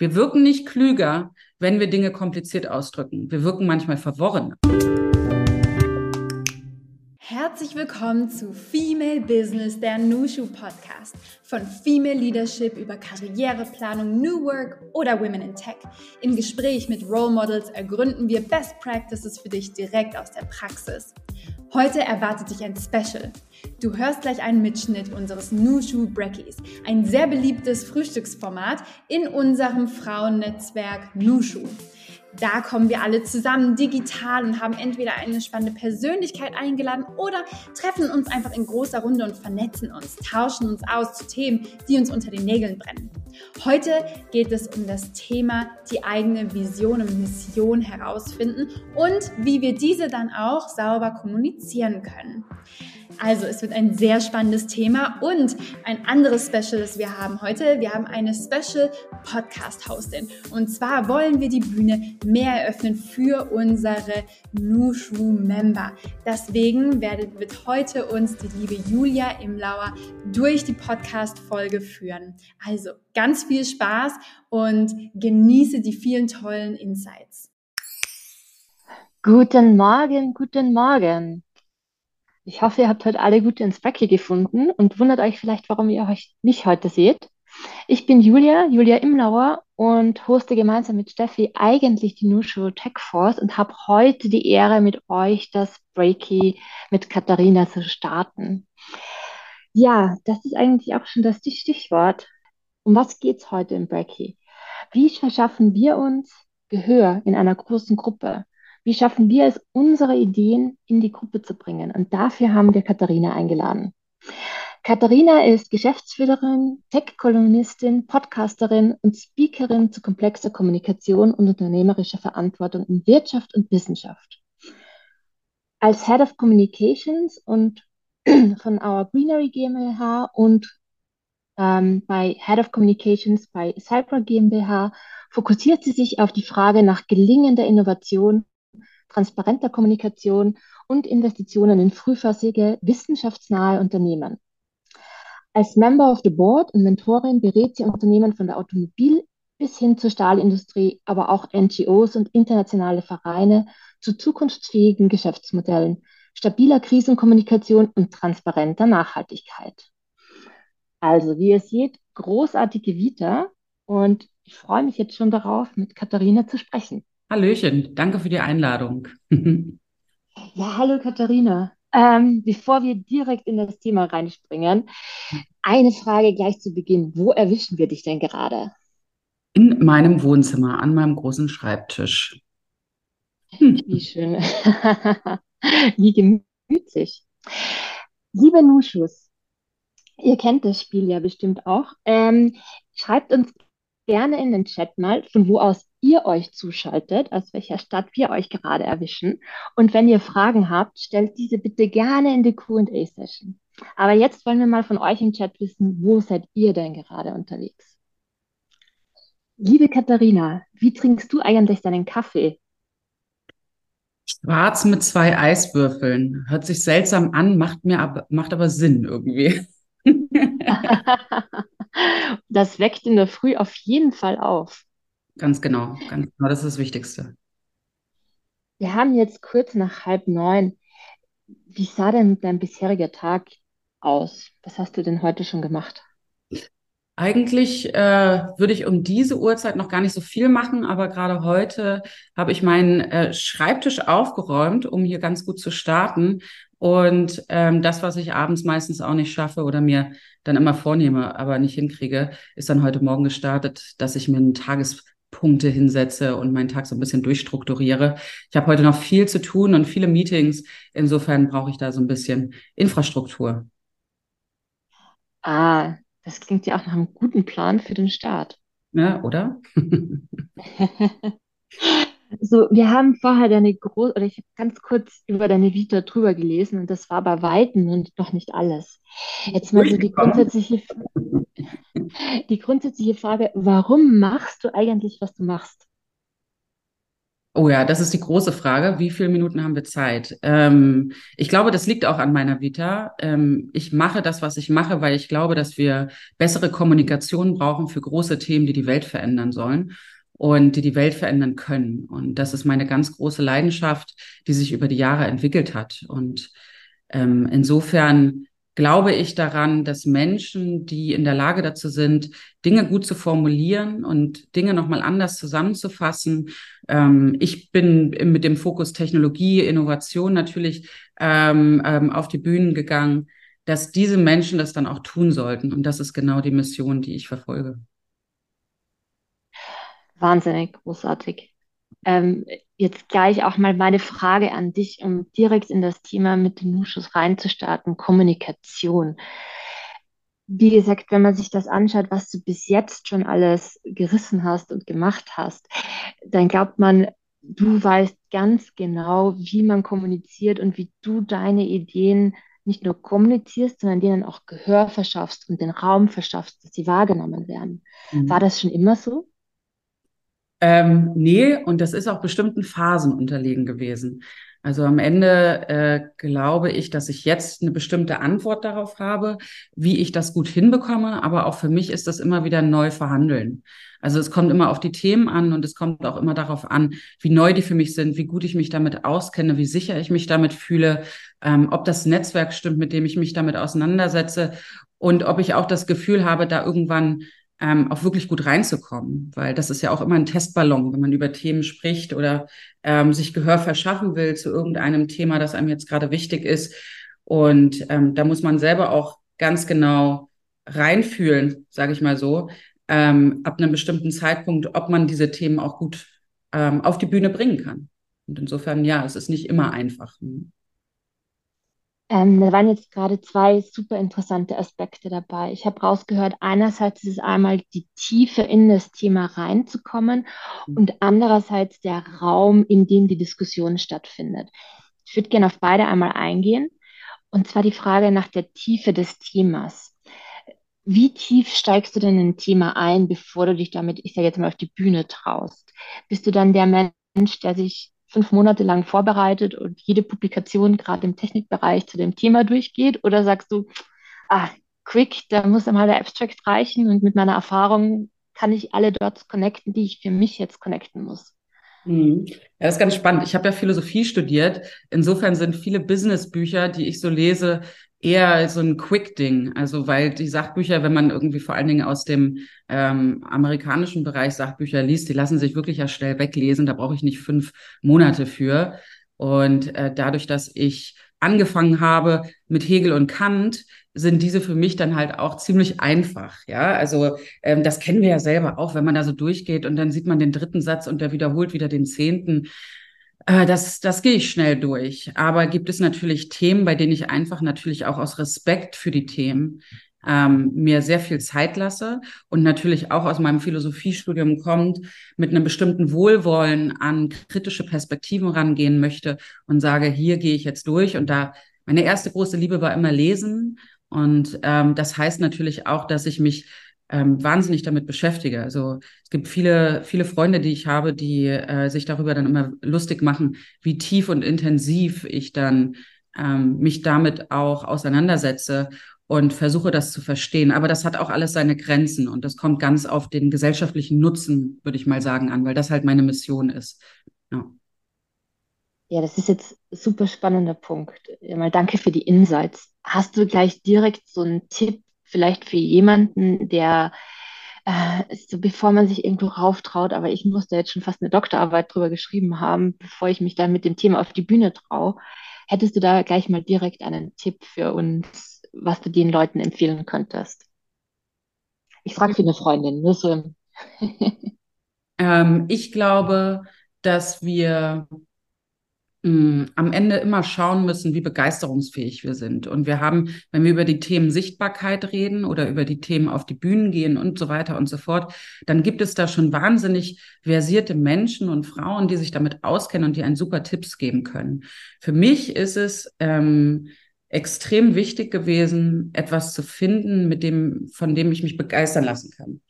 Wir wirken nicht klüger, wenn wir Dinge kompliziert ausdrücken. Wir wirken manchmal verworren. Herzlich willkommen zu Female Business, der Nushu Podcast. Von Female Leadership über Karriereplanung, New Work oder Women in Tech. Im Gespräch mit Role Models ergründen wir Best Practices für dich direkt aus der Praxis. Heute erwartet dich ein Special. Du hörst gleich einen Mitschnitt unseres Nushu Breckies, ein sehr beliebtes Frühstücksformat in unserem Frauennetzwerk Nushu. Da kommen wir alle zusammen digital und haben entweder eine spannende Persönlichkeit eingeladen oder treffen uns einfach in großer Runde und vernetzen uns, tauschen uns aus zu Themen, die uns unter den Nägeln brennen. Heute geht es um das Thema die eigene Vision und Mission herausfinden und wie wir diese dann auch sauber kommunizieren können. Also es wird ein sehr spannendes Thema und ein anderes Special, das wir haben heute. Wir haben eine Special Podcast Hostin und zwar wollen wir die Bühne mehr eröffnen für unsere Nushu Member. Deswegen wird heute uns die liebe Julia Imlauer durch die Podcast Folge führen. Also ganz viel Spaß und genieße die vielen tollen Insights. Guten Morgen, guten Morgen. Ich hoffe, ihr habt heute alle gut ins Backe gefunden und wundert euch vielleicht, warum ihr euch nicht heute seht. Ich bin Julia, Julia Imlauer und hoste gemeinsam mit Steffi eigentlich die Nushu Tech Force und habe heute die Ehre, mit euch das Breaky mit Katharina zu starten. Ja, das ist eigentlich auch schon das Stichwort. Um was geht es heute im Breaky? Wie verschaffen wir uns Gehör in einer großen Gruppe? Wie schaffen wir es, unsere Ideen in die Gruppe zu bringen? Und dafür haben wir Katharina eingeladen. Katharina ist Geschäftsführerin, Tech-Kolumnistin, Podcasterin und Speakerin zu komplexer Kommunikation und unternehmerischer Verantwortung in Wirtschaft und Wissenschaft. Als Head of Communications und von Our Greenery GmbH und ähm, bei Head of Communications bei Cypher GmbH fokussiert sie sich auf die Frage nach gelingender Innovation transparenter Kommunikation und Investitionen in frühphasige, wissenschaftsnahe Unternehmen. Als Member of the Board und Mentorin berät sie Unternehmen von der Automobil- bis hin zur Stahlindustrie, aber auch NGOs und internationale Vereine zu zukunftsfähigen Geschäftsmodellen, stabiler Krisenkommunikation und transparenter Nachhaltigkeit. Also, wie ihr seht, großartige Vita und ich freue mich jetzt schon darauf, mit Katharina zu sprechen. Hallöchen, danke für die Einladung. Ja, hallo Katharina. Ähm, bevor wir direkt in das Thema reinspringen, eine Frage gleich zu Beginn. Wo erwischen wir dich denn gerade? In meinem Wohnzimmer, an meinem großen Schreibtisch. Hm. Wie schön. Wie gemütlich. Liebe Nuschus, ihr kennt das Spiel ja bestimmt auch. Ähm, schreibt uns gerne in den Chat mal, von wo aus ihr euch zuschaltet, aus welcher Stadt wir euch gerade erwischen. Und wenn ihr Fragen habt, stellt diese bitte gerne in die QA-Session. Aber jetzt wollen wir mal von euch im Chat wissen, wo seid ihr denn gerade unterwegs? Liebe Katharina, wie trinkst du eigentlich deinen Kaffee? Schwarz mit zwei Eiswürfeln. Hört sich seltsam an, macht mir aber, macht aber Sinn irgendwie. das weckt in der Früh auf jeden Fall auf. Ganz genau, ganz genau, das ist das Wichtigste. Wir haben jetzt kurz nach halb neun. Wie sah denn dein bisheriger Tag aus? Was hast du denn heute schon gemacht? Eigentlich äh, würde ich um diese Uhrzeit noch gar nicht so viel machen, aber gerade heute habe ich meinen äh, Schreibtisch aufgeräumt, um hier ganz gut zu starten. Und ähm, das, was ich abends meistens auch nicht schaffe oder mir dann immer vornehme, aber nicht hinkriege, ist dann heute Morgen gestartet, dass ich mir einen Tages Punkte hinsetze und meinen Tag so ein bisschen durchstrukturiere. Ich habe heute noch viel zu tun und viele Meetings. Insofern brauche ich da so ein bisschen Infrastruktur. Ah, das klingt ja auch nach einem guten Plan für den Start. Ja, oder? So, wir haben vorher deine große, oder ich habe ganz kurz über deine Vita drüber gelesen und das war bei Weitem und noch nicht alles. Jetzt mal so die grundsätzliche, die grundsätzliche Frage, warum machst du eigentlich, was du machst? Oh ja, das ist die große Frage. Wie viele Minuten haben wir Zeit? Ähm, ich glaube, das liegt auch an meiner Vita. Ähm, ich mache das, was ich mache, weil ich glaube, dass wir bessere Kommunikation brauchen für große Themen, die die Welt verändern sollen und die die Welt verändern können. Und das ist meine ganz große Leidenschaft, die sich über die Jahre entwickelt hat. Und ähm, insofern glaube ich daran, dass Menschen, die in der Lage dazu sind, Dinge gut zu formulieren und Dinge nochmal anders zusammenzufassen. Ähm, ich bin mit dem Fokus Technologie, Innovation natürlich ähm, ähm, auf die Bühnen gegangen, dass diese Menschen das dann auch tun sollten. Und das ist genau die Mission, die ich verfolge. Wahnsinnig großartig. Ähm, jetzt gleich auch mal meine Frage an dich, um direkt in das Thema mit den Nuschus reinzustarten, Kommunikation. Wie gesagt, wenn man sich das anschaut, was du bis jetzt schon alles gerissen hast und gemacht hast, dann glaubt man, du weißt ganz genau, wie man kommuniziert und wie du deine Ideen nicht nur kommunizierst, sondern denen auch Gehör verschaffst und den Raum verschaffst, dass sie wahrgenommen werden. Mhm. War das schon immer so? Ähm, nee, und das ist auch bestimmten Phasen unterlegen gewesen. Also am Ende äh, glaube ich, dass ich jetzt eine bestimmte Antwort darauf habe, wie ich das gut hinbekomme. Aber auch für mich ist das immer wieder neu verhandeln. Also es kommt immer auf die Themen an und es kommt auch immer darauf an, wie neu die für mich sind, wie gut ich mich damit auskenne, wie sicher ich mich damit fühle, ähm, ob das Netzwerk stimmt, mit dem ich mich damit auseinandersetze und ob ich auch das Gefühl habe, da irgendwann ähm, auch wirklich gut reinzukommen, weil das ist ja auch immer ein Testballon, wenn man über Themen spricht oder ähm, sich Gehör verschaffen will zu irgendeinem Thema, das einem jetzt gerade wichtig ist. Und ähm, da muss man selber auch ganz genau reinfühlen, sage ich mal so, ähm, ab einem bestimmten Zeitpunkt, ob man diese Themen auch gut ähm, auf die Bühne bringen kann. Und insofern, ja, es ist nicht immer einfach. Ähm, da waren jetzt gerade zwei super interessante Aspekte dabei. Ich habe rausgehört, einerseits ist es einmal die Tiefe in das Thema reinzukommen mhm. und andererseits der Raum, in dem die Diskussion stattfindet. Ich würde gerne auf beide einmal eingehen. Und zwar die Frage nach der Tiefe des Themas. Wie tief steigst du denn in ein Thema ein, bevor du dich damit, ich sage jetzt mal, auf die Bühne traust? Bist du dann der Mensch, der sich fünf Monate lang vorbereitet und jede Publikation gerade im Technikbereich zu dem Thema durchgeht? Oder sagst du, ah, quick, da muss einmal der Abstract reichen und mit meiner Erfahrung kann ich alle dort connecten, die ich für mich jetzt connecten muss? Mhm. Ja, das ist ganz spannend. Ich habe ja Philosophie studiert. Insofern sind viele Businessbücher, die ich so lese, eher so ein Quick-Ding. Also weil die Sachbücher, wenn man irgendwie vor allen Dingen aus dem ähm, amerikanischen Bereich Sachbücher liest, die lassen sich wirklich ja schnell weglesen. Da brauche ich nicht fünf Monate für. Und äh, dadurch, dass ich angefangen habe mit Hegel und Kant, sind diese für mich dann halt auch ziemlich einfach. Ja, also ähm, das kennen wir ja selber auch, wenn man da so durchgeht und dann sieht man den dritten Satz und der wiederholt wieder den zehnten. Äh, das, das gehe ich schnell durch. Aber gibt es natürlich Themen, bei denen ich einfach natürlich auch aus Respekt für die Themen ähm, mir sehr viel Zeit lasse und natürlich auch aus meinem Philosophiestudium kommt, mit einem bestimmten Wohlwollen an kritische Perspektiven rangehen möchte und sage, hier gehe ich jetzt durch. Und da meine erste große Liebe war immer Lesen. Und ähm, das heißt natürlich auch, dass ich mich ähm, wahnsinnig damit beschäftige. Also es gibt viele, viele Freunde, die ich habe, die äh, sich darüber dann immer lustig machen, wie tief und intensiv ich dann ähm, mich damit auch auseinandersetze und versuche das zu verstehen. Aber das hat auch alles seine Grenzen und das kommt ganz auf den gesellschaftlichen Nutzen, würde ich mal sagen, an, weil das halt meine Mission ist. Ja. Ja, das ist jetzt ein super spannender Punkt. Mal danke für die Insights. Hast du gleich direkt so einen Tipp, vielleicht für jemanden, der äh, so bevor man sich irgendwo rauftraut, aber ich musste jetzt schon fast eine Doktorarbeit drüber geschrieben haben, bevor ich mich dann mit dem Thema auf die Bühne traue. Hättest du da gleich mal direkt einen Tipp für uns, was du den Leuten empfehlen könntest? Ich frage für eine Freundin, nur so. ähm, ich glaube, dass wir am Ende immer schauen müssen, wie begeisterungsfähig wir sind. Und wir haben, wenn wir über die Themen Sichtbarkeit reden oder über die Themen auf die Bühnen gehen und so weiter und so fort, dann gibt es da schon wahnsinnig versierte Menschen und Frauen, die sich damit auskennen und die einen super Tipps geben können. Für mich ist es ähm, extrem wichtig gewesen, etwas zu finden, mit dem, von dem ich mich begeistern lassen kann.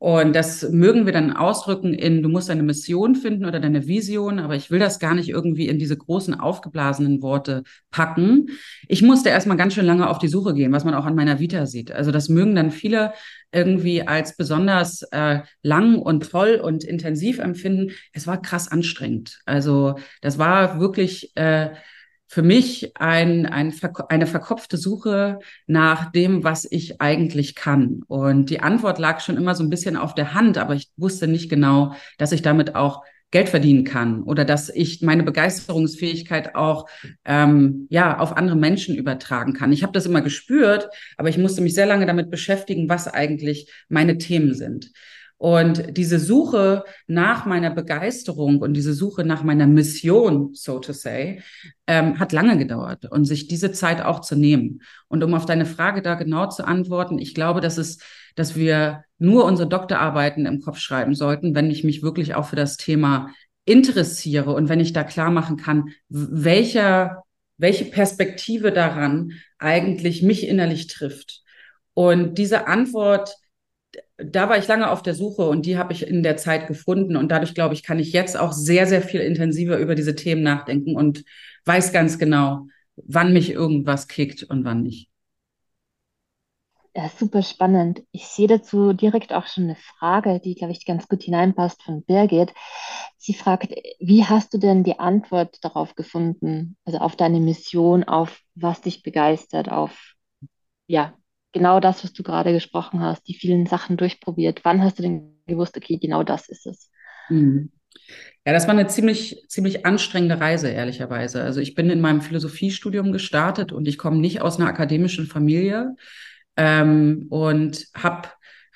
Und das mögen wir dann ausdrücken in, du musst deine Mission finden oder deine Vision, aber ich will das gar nicht irgendwie in diese großen aufgeblasenen Worte packen. Ich musste erstmal ganz schön lange auf die Suche gehen, was man auch an meiner Vita sieht. Also das mögen dann viele irgendwie als besonders äh, lang und toll und intensiv empfinden. Es war krass anstrengend. Also das war wirklich äh, für mich ein, ein, eine verkopfte Suche nach dem, was ich eigentlich kann. Und die Antwort lag schon immer so ein bisschen auf der Hand, aber ich wusste nicht genau, dass ich damit auch Geld verdienen kann oder dass ich meine Begeisterungsfähigkeit auch ähm, ja auf andere Menschen übertragen kann. Ich habe das immer gespürt, aber ich musste mich sehr lange damit beschäftigen, was eigentlich meine Themen sind. Und diese Suche nach meiner Begeisterung und diese Suche nach meiner Mission, so to say, ähm, hat lange gedauert und sich diese Zeit auch zu nehmen. Und um auf deine Frage da genau zu antworten, ich glaube, dass es, dass wir nur unsere Doktorarbeiten im Kopf schreiben sollten, wenn ich mich wirklich auch für das Thema interessiere und wenn ich da klar machen kann, welcher, welche Perspektive daran eigentlich mich innerlich trifft. Und diese Antwort da war ich lange auf der Suche und die habe ich in der Zeit gefunden. Und dadurch, glaube ich, kann ich jetzt auch sehr, sehr viel intensiver über diese Themen nachdenken und weiß ganz genau, wann mich irgendwas kickt und wann nicht. Ja, super spannend. Ich sehe dazu direkt auch schon eine Frage, die, glaube ich, ganz gut hineinpasst von Birgit. Sie fragt, wie hast du denn die Antwort darauf gefunden, also auf deine Mission, auf was dich begeistert, auf ja, genau das, was du gerade gesprochen hast, die vielen Sachen durchprobiert. Wann hast du denn gewusst, okay, genau das ist es? Mhm. Ja, das war eine ziemlich, ziemlich anstrengende Reise, ehrlicherweise. Also ich bin in meinem Philosophiestudium gestartet und ich komme nicht aus einer akademischen Familie ähm, und habe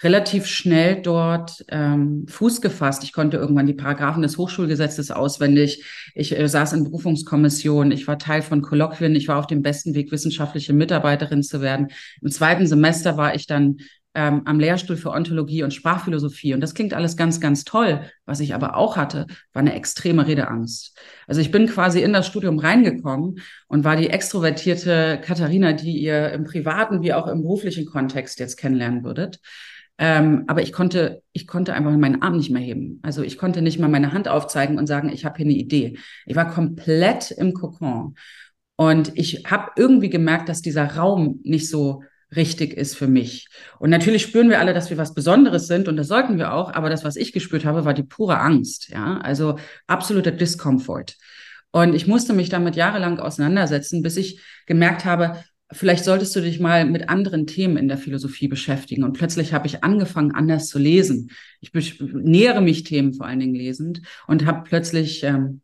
relativ schnell dort ähm, Fuß gefasst. Ich konnte irgendwann die Paragraphen des Hochschulgesetzes auswendig. Ich äh, saß in Berufungskommissionen. Ich war Teil von Kolloquien. Ich war auf dem besten Weg, wissenschaftliche Mitarbeiterin zu werden. Im zweiten Semester war ich dann ähm, am Lehrstuhl für Ontologie und Sprachphilosophie. Und das klingt alles ganz, ganz toll. Was ich aber auch hatte, war eine extreme Redeangst. Also ich bin quasi in das Studium reingekommen und war die extrovertierte Katharina, die ihr im privaten wie auch im beruflichen Kontext jetzt kennenlernen würdet. Ähm, aber ich konnte, ich konnte einfach meinen Arm nicht mehr heben. Also ich konnte nicht mal meine Hand aufzeigen und sagen, ich habe hier eine Idee. Ich war komplett im Kokon. Und ich habe irgendwie gemerkt, dass dieser Raum nicht so richtig ist für mich. Und natürlich spüren wir alle, dass wir was Besonderes sind und das sollten wir auch. Aber das, was ich gespürt habe, war die pure Angst. Ja, also absoluter Discomfort. Und ich musste mich damit jahrelang auseinandersetzen, bis ich gemerkt habe, vielleicht solltest du dich mal mit anderen Themen in der Philosophie beschäftigen. Und plötzlich habe ich angefangen, anders zu lesen. Ich nähere mich Themen vor allen Dingen lesend und habe plötzlich ähm,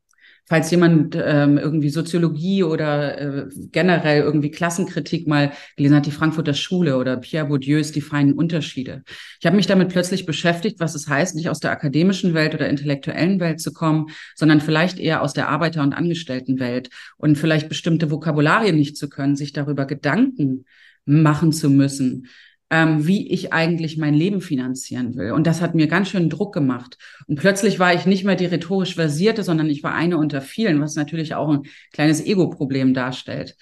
falls jemand ähm, irgendwie Soziologie oder äh, generell irgendwie Klassenkritik mal gelesen hat, die Frankfurter Schule oder Pierre Bourdieus Die feinen Unterschiede. Ich habe mich damit plötzlich beschäftigt, was es heißt, nicht aus der akademischen Welt oder intellektuellen Welt zu kommen, sondern vielleicht eher aus der Arbeiter- und Angestelltenwelt und vielleicht bestimmte Vokabularien nicht zu können, sich darüber Gedanken machen zu müssen, ähm, wie ich eigentlich mein Leben finanzieren will. Und das hat mir ganz schön Druck gemacht. Und plötzlich war ich nicht mehr die rhetorisch versierte, sondern ich war eine unter vielen, was natürlich auch ein kleines Ego-Problem darstellt.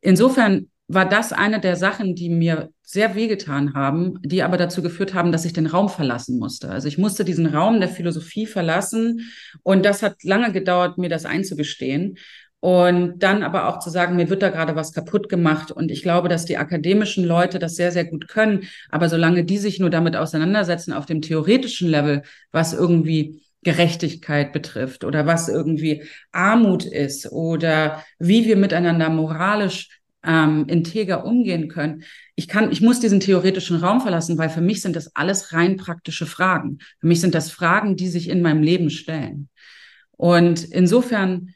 Insofern war das eine der Sachen, die mir sehr wehgetan haben, die aber dazu geführt haben, dass ich den Raum verlassen musste. Also ich musste diesen Raum der Philosophie verlassen und das hat lange gedauert, mir das einzugestehen. Und dann aber auch zu sagen, mir wird da gerade was kaputt gemacht. Und ich glaube, dass die akademischen Leute das sehr, sehr gut können. Aber solange die sich nur damit auseinandersetzen auf dem theoretischen Level, was irgendwie Gerechtigkeit betrifft oder was irgendwie Armut ist oder wie wir miteinander moralisch ähm, integer umgehen können. Ich kann, ich muss diesen theoretischen Raum verlassen, weil für mich sind das alles rein praktische Fragen. Für mich sind das Fragen, die sich in meinem Leben stellen. Und insofern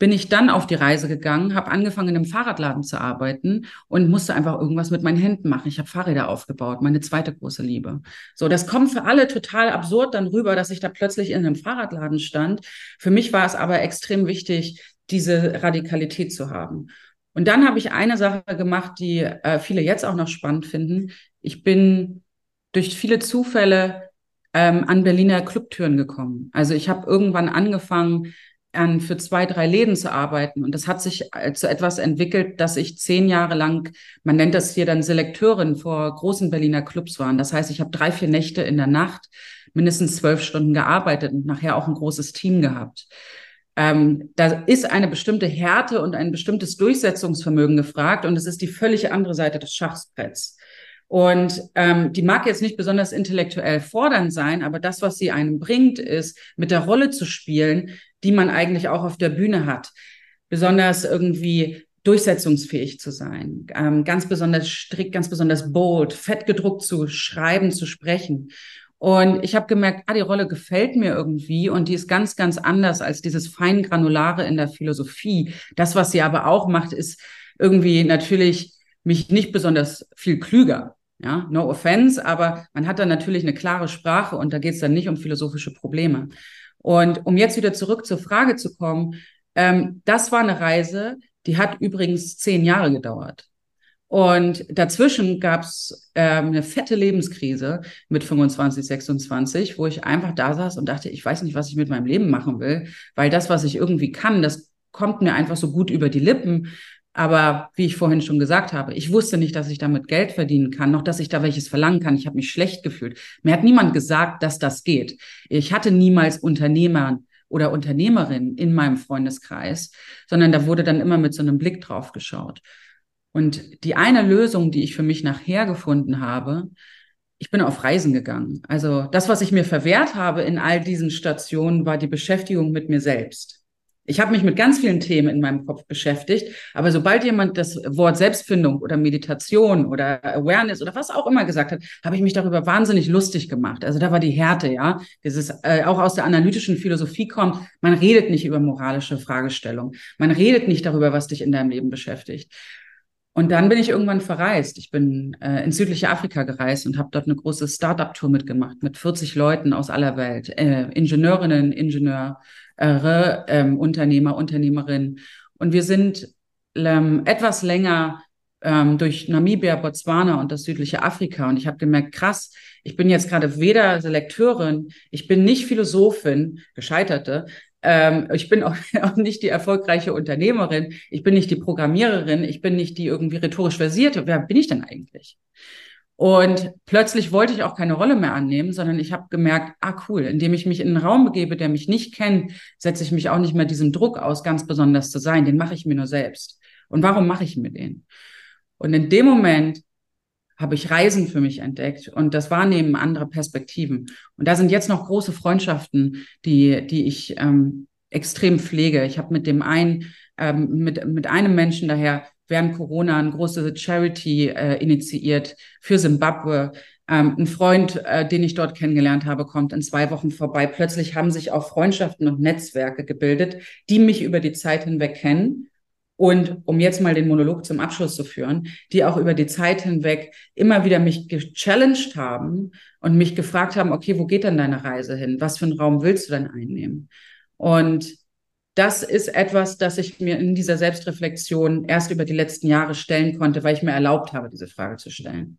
bin ich dann auf die Reise gegangen, habe angefangen, in einem Fahrradladen zu arbeiten und musste einfach irgendwas mit meinen Händen machen. Ich habe Fahrräder aufgebaut, meine zweite große Liebe. So, das kommt für alle total absurd dann rüber, dass ich da plötzlich in einem Fahrradladen stand. Für mich war es aber extrem wichtig, diese Radikalität zu haben. Und dann habe ich eine Sache gemacht, die äh, viele jetzt auch noch spannend finden. Ich bin durch viele Zufälle ähm, an Berliner Clubtüren gekommen. Also ich habe irgendwann angefangen, an für zwei, drei Läden zu arbeiten. Und das hat sich zu etwas entwickelt, dass ich zehn Jahre lang, man nennt das hier dann Selekteurin vor großen Berliner Clubs waren. Das heißt, ich habe drei, vier Nächte in der Nacht mindestens zwölf Stunden gearbeitet und nachher auch ein großes Team gehabt. Ähm, da ist eine bestimmte Härte und ein bestimmtes Durchsetzungsvermögen gefragt und es ist die völlig andere Seite des Schachbretts. Und ähm, die mag jetzt nicht besonders intellektuell fordernd sein, aber das, was sie einem bringt, ist, mit der Rolle zu spielen, die man eigentlich auch auf der Bühne hat. Besonders irgendwie durchsetzungsfähig zu sein, ähm, ganz besonders strikt, ganz besonders bold, fett gedruckt zu schreiben, zu sprechen. Und ich habe gemerkt, ah, die Rolle gefällt mir irgendwie und die ist ganz, ganz anders als dieses feingranulare in der Philosophie. Das, was sie aber auch macht, ist irgendwie natürlich mich nicht besonders viel klüger. Ja, no offense, aber man hat dann natürlich eine klare Sprache und da geht es dann nicht um philosophische Probleme. Und um jetzt wieder zurück zur Frage zu kommen, ähm, das war eine Reise, die hat übrigens zehn Jahre gedauert. Und dazwischen gab es ähm, eine fette Lebenskrise mit 25, 26, wo ich einfach da saß und dachte, ich weiß nicht, was ich mit meinem Leben machen will, weil das, was ich irgendwie kann, das kommt mir einfach so gut über die Lippen. Aber wie ich vorhin schon gesagt habe, ich wusste nicht, dass ich damit Geld verdienen kann, noch dass ich da welches verlangen kann. Ich habe mich schlecht gefühlt. Mir hat niemand gesagt, dass das geht. Ich hatte niemals Unternehmer oder Unternehmerin in meinem Freundeskreis, sondern da wurde dann immer mit so einem Blick drauf geschaut. Und die eine Lösung, die ich für mich nachher gefunden habe, ich bin auf Reisen gegangen. Also das, was ich mir verwehrt habe in all diesen Stationen, war die Beschäftigung mit mir selbst. Ich habe mich mit ganz vielen Themen in meinem Kopf beschäftigt, aber sobald jemand das Wort Selbstfindung oder Meditation oder Awareness oder was auch immer gesagt hat, habe ich mich darüber wahnsinnig lustig gemacht. Also da war die Härte, ja, dieses äh, auch aus der analytischen Philosophie kommt. Man redet nicht über moralische Fragestellungen, man redet nicht darüber, was dich in deinem Leben beschäftigt. Und dann bin ich irgendwann verreist. Ich bin äh, ins südliche Afrika gereist und habe dort eine große Startup-Tour mitgemacht mit 40 Leuten aus aller Welt, äh, Ingenieurinnen, Ingenieur, ähm, Unternehmer, Unternehmerinnen. Und wir sind ähm, etwas länger ähm, durch Namibia, Botswana und das südliche Afrika. Und ich habe gemerkt, krass, ich bin jetzt gerade weder Selekteurin, ich bin nicht Philosophin, gescheiterte, ähm, ich bin auch, auch nicht die erfolgreiche Unternehmerin, ich bin nicht die Programmiererin, ich bin nicht die irgendwie rhetorisch versierte. Wer bin ich denn eigentlich? Und plötzlich wollte ich auch keine Rolle mehr annehmen, sondern ich habe gemerkt, ah cool, indem ich mich in einen Raum begebe, der mich nicht kennt, setze ich mich auch nicht mehr diesem Druck aus, ganz besonders zu sein. Den mache ich mir nur selbst. Und warum mache ich mir den? Und in dem Moment habe ich Reisen für mich entdeckt und das Wahrnehmen anderer Perspektiven. Und da sind jetzt noch große Freundschaften, die, die ich ähm, extrem pflege. Ich habe mit dem einen, ähm, mit, mit einem Menschen daher während Corona eine große Charity äh, initiiert für Simbabwe. Ähm, ein Freund, äh, den ich dort kennengelernt habe, kommt in zwei Wochen vorbei. Plötzlich haben sich auch Freundschaften und Netzwerke gebildet, die mich über die Zeit hinweg kennen. Und um jetzt mal den Monolog zum Abschluss zu führen, die auch über die Zeit hinweg immer wieder mich gechallenged haben und mich gefragt haben, okay, wo geht denn deine Reise hin? Was für einen Raum willst du denn einnehmen? Und das ist etwas, das ich mir in dieser Selbstreflexion erst über die letzten Jahre stellen konnte, weil ich mir erlaubt habe, diese Frage zu stellen.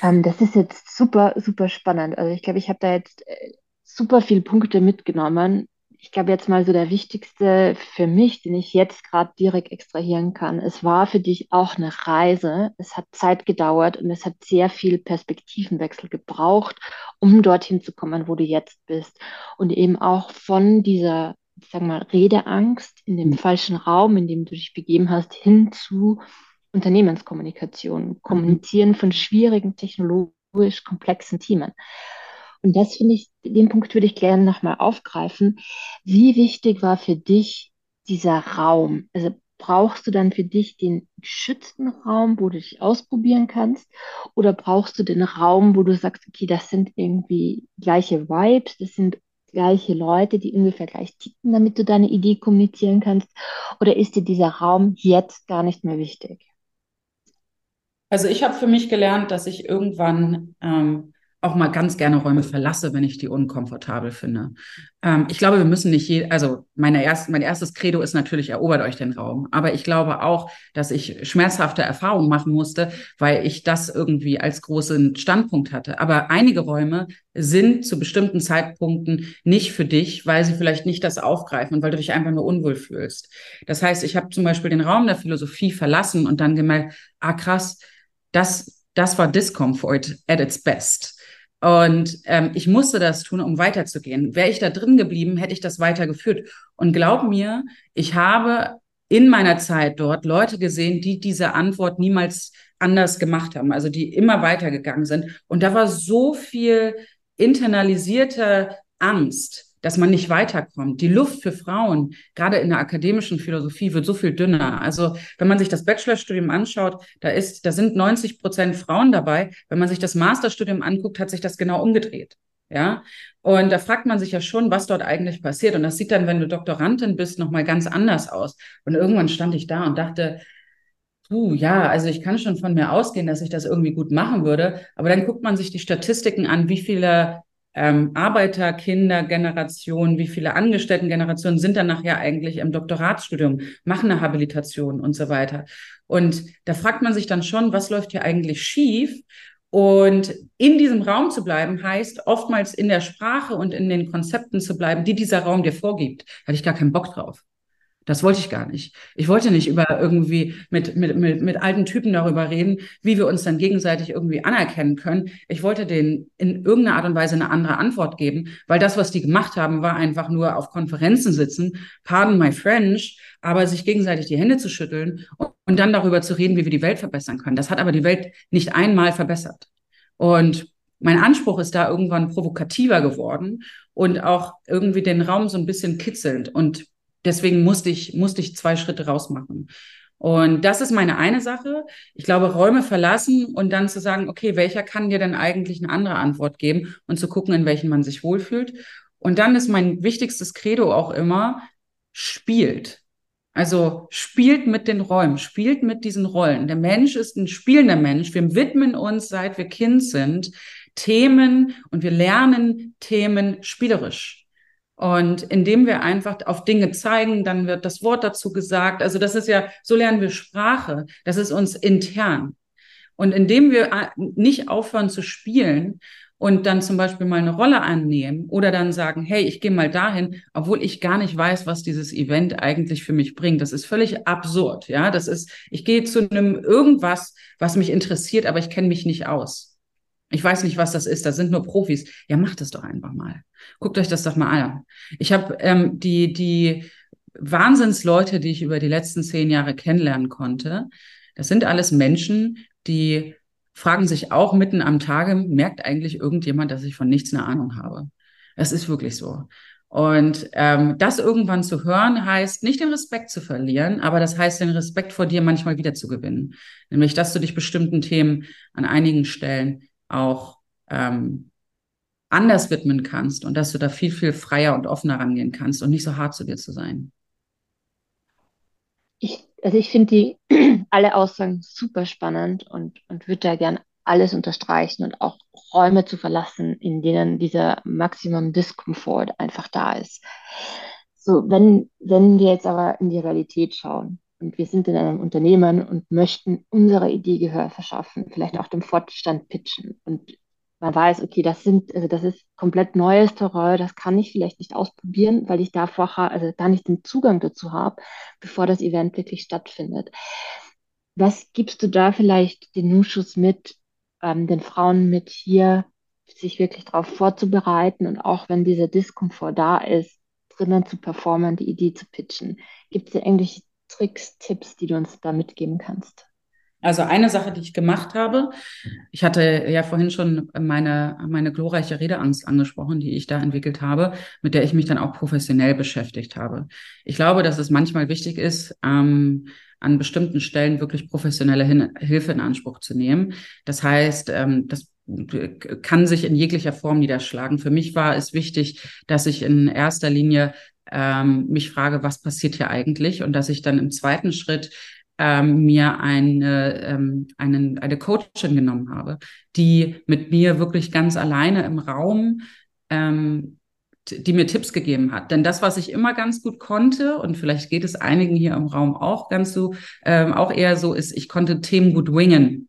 Ähm, das ist jetzt super, super spannend. Also ich glaube, ich habe da jetzt äh, super viele Punkte mitgenommen. Ich glaube jetzt mal so der wichtigste für mich, den ich jetzt gerade direkt extrahieren kann. Es war für dich auch eine Reise. Es hat Zeit gedauert und es hat sehr viel Perspektivenwechsel gebraucht, um dorthin zu kommen, wo du jetzt bist. Und eben auch von dieser sag mal, Redeangst in dem falschen Raum, in dem du dich begeben hast, hin zu Unternehmenskommunikation, mhm. Kommunizieren von schwierigen, technologisch komplexen Themen. Und das finde ich, den Punkt würde ich gerne nochmal aufgreifen. Wie wichtig war für dich dieser Raum? Also brauchst du dann für dich den geschützten Raum, wo du dich ausprobieren kannst? Oder brauchst du den Raum, wo du sagst, okay, das sind irgendwie gleiche Vibes, das sind gleiche Leute, die ungefähr gleich ticken, damit du deine Idee kommunizieren kannst? Oder ist dir dieser Raum jetzt gar nicht mehr wichtig? Also ich habe für mich gelernt, dass ich irgendwann ähm, auch mal ganz gerne Räume verlasse, wenn ich die unkomfortabel finde. Ähm, ich glaube, wir müssen nicht je, also meine erst, mein erstes Credo ist natürlich, erobert euch den Raum. Aber ich glaube auch, dass ich schmerzhafte Erfahrungen machen musste, weil ich das irgendwie als großen Standpunkt hatte. Aber einige Räume sind zu bestimmten Zeitpunkten nicht für dich, weil sie vielleicht nicht das aufgreifen und weil du dich einfach nur unwohl fühlst. Das heißt, ich habe zum Beispiel den Raum der Philosophie verlassen und dann gemerkt, ah krass, das, das war Discomfort at its best. Und ähm, ich musste das tun, um weiterzugehen. Wäre ich da drin geblieben, hätte ich das weitergeführt. Und glaub mir, ich habe in meiner Zeit dort Leute gesehen, die diese Antwort niemals anders gemacht haben, also die immer weitergegangen sind. Und da war so viel internalisierte Angst, dass man nicht weiterkommt. Die Luft für Frauen, gerade in der akademischen Philosophie, wird so viel dünner. Also wenn man sich das Bachelorstudium anschaut, da ist, da sind 90 Prozent Frauen dabei. Wenn man sich das Masterstudium anguckt, hat sich das genau umgedreht. Ja, und da fragt man sich ja schon, was dort eigentlich passiert. Und das sieht dann, wenn du Doktorandin bist, nochmal ganz anders aus. Und irgendwann stand ich da und dachte, puh, ja, also ich kann schon von mir ausgehen, dass ich das irgendwie gut machen würde. Aber dann guckt man sich die Statistiken an, wie viele ähm, Arbeiterkindergenerationen, wie viele Angestelltengenerationen sind dann nachher eigentlich im Doktoratsstudium, machen eine Habilitation und so weiter. Und da fragt man sich dann schon, was läuft hier eigentlich schief? Und in diesem Raum zu bleiben, heißt oftmals in der Sprache und in den Konzepten zu bleiben, die dieser Raum dir vorgibt. Da hatte ich gar keinen Bock drauf. Das wollte ich gar nicht. Ich wollte nicht über irgendwie mit, mit, mit, mit alten Typen darüber reden, wie wir uns dann gegenseitig irgendwie anerkennen können. Ich wollte denen in irgendeiner Art und Weise eine andere Antwort geben, weil das, was die gemacht haben, war einfach nur auf Konferenzen sitzen, pardon my French, aber sich gegenseitig die Hände zu schütteln und, und dann darüber zu reden, wie wir die Welt verbessern können. Das hat aber die Welt nicht einmal verbessert. Und mein Anspruch ist da irgendwann provokativer geworden und auch irgendwie den Raum so ein bisschen kitzelnd. Und deswegen musste ich, musste ich zwei Schritte rausmachen. Und das ist meine eine Sache. Ich glaube, Räume verlassen und dann zu sagen, okay, welcher kann dir denn eigentlich eine andere Antwort geben und zu gucken, in welchen man sich wohlfühlt. Und dann ist mein wichtigstes Credo auch immer, spielt. Also spielt mit den Räumen, spielt mit diesen Rollen. Der Mensch ist ein spielender Mensch. Wir widmen uns, seit wir Kind sind, Themen und wir lernen Themen spielerisch. Und indem wir einfach auf Dinge zeigen, dann wird das Wort dazu gesagt. Also das ist ja, so lernen wir Sprache. Das ist uns intern. Und indem wir äh, nicht aufhören zu spielen und dann zum Beispiel mal eine Rolle annehmen oder dann sagen, hey, ich gehe mal dahin, obwohl ich gar nicht weiß, was dieses Event eigentlich für mich bringt. Das ist völlig absurd. Ja, das ist, ich gehe zu einem irgendwas, was mich interessiert, aber ich kenne mich nicht aus. Ich weiß nicht, was das ist. Das sind nur Profis. Ja, macht es doch einfach mal. Guckt euch das doch mal an. Ich habe ähm, die, die Wahnsinnsleute, die ich über die letzten zehn Jahre kennenlernen konnte. Das sind alles Menschen, die fragen sich auch mitten am Tage, merkt eigentlich irgendjemand, dass ich von nichts eine Ahnung habe. Es ist wirklich so. Und ähm, das irgendwann zu hören, heißt nicht den Respekt zu verlieren, aber das heißt den Respekt vor dir manchmal wieder zu gewinnen. Nämlich, dass du dich bestimmten Themen an einigen Stellen auch ähm, anders widmen kannst und dass du da viel, viel freier und offener rangehen kannst und nicht so hart zu dir zu sein. Ich, also ich finde die alle Aussagen super spannend und, und würde da gern alles unterstreichen und auch Räume zu verlassen, in denen dieser Maximum Discomfort einfach da ist. So, wenn, wenn wir jetzt aber in die Realität schauen, und wir sind in einem Unternehmen und möchten unserer Idee Gehör verschaffen, vielleicht auch dem Fortstand pitchen. Und man weiß, okay, das sind, also das ist komplett neues Terrain, das kann ich vielleicht nicht ausprobieren, weil ich da vorher, also gar nicht den Zugang dazu habe, bevor das Event wirklich stattfindet. Was gibst du da vielleicht den Nuschus mit, ähm, den Frauen mit hier, sich wirklich darauf vorzubereiten und auch wenn dieser Diskomfort da ist, drinnen zu performen, die Idee zu pitchen? Gibt es da irgendwelche Tricks, Tipps, die du uns da mitgeben kannst? Also eine Sache, die ich gemacht habe, ich hatte ja vorhin schon meine, meine glorreiche Redeangst angesprochen, die ich da entwickelt habe, mit der ich mich dann auch professionell beschäftigt habe. Ich glaube, dass es manchmal wichtig ist, ähm, an bestimmten Stellen wirklich professionelle Hin Hilfe in Anspruch zu nehmen. Das heißt, ähm, das kann sich in jeglicher Form niederschlagen. Für mich war es wichtig, dass ich in erster Linie ähm, mich frage, was passiert hier eigentlich und dass ich dann im zweiten Schritt ähm, mir eine, ähm, einen, eine Coachin genommen habe, die mit mir wirklich ganz alleine im Raum ähm, die mir Tipps gegeben hat. Denn das, was ich immer ganz gut konnte, und vielleicht geht es einigen hier im Raum auch ganz so, ähm, auch eher so, ist, ich konnte Themen gut wingen.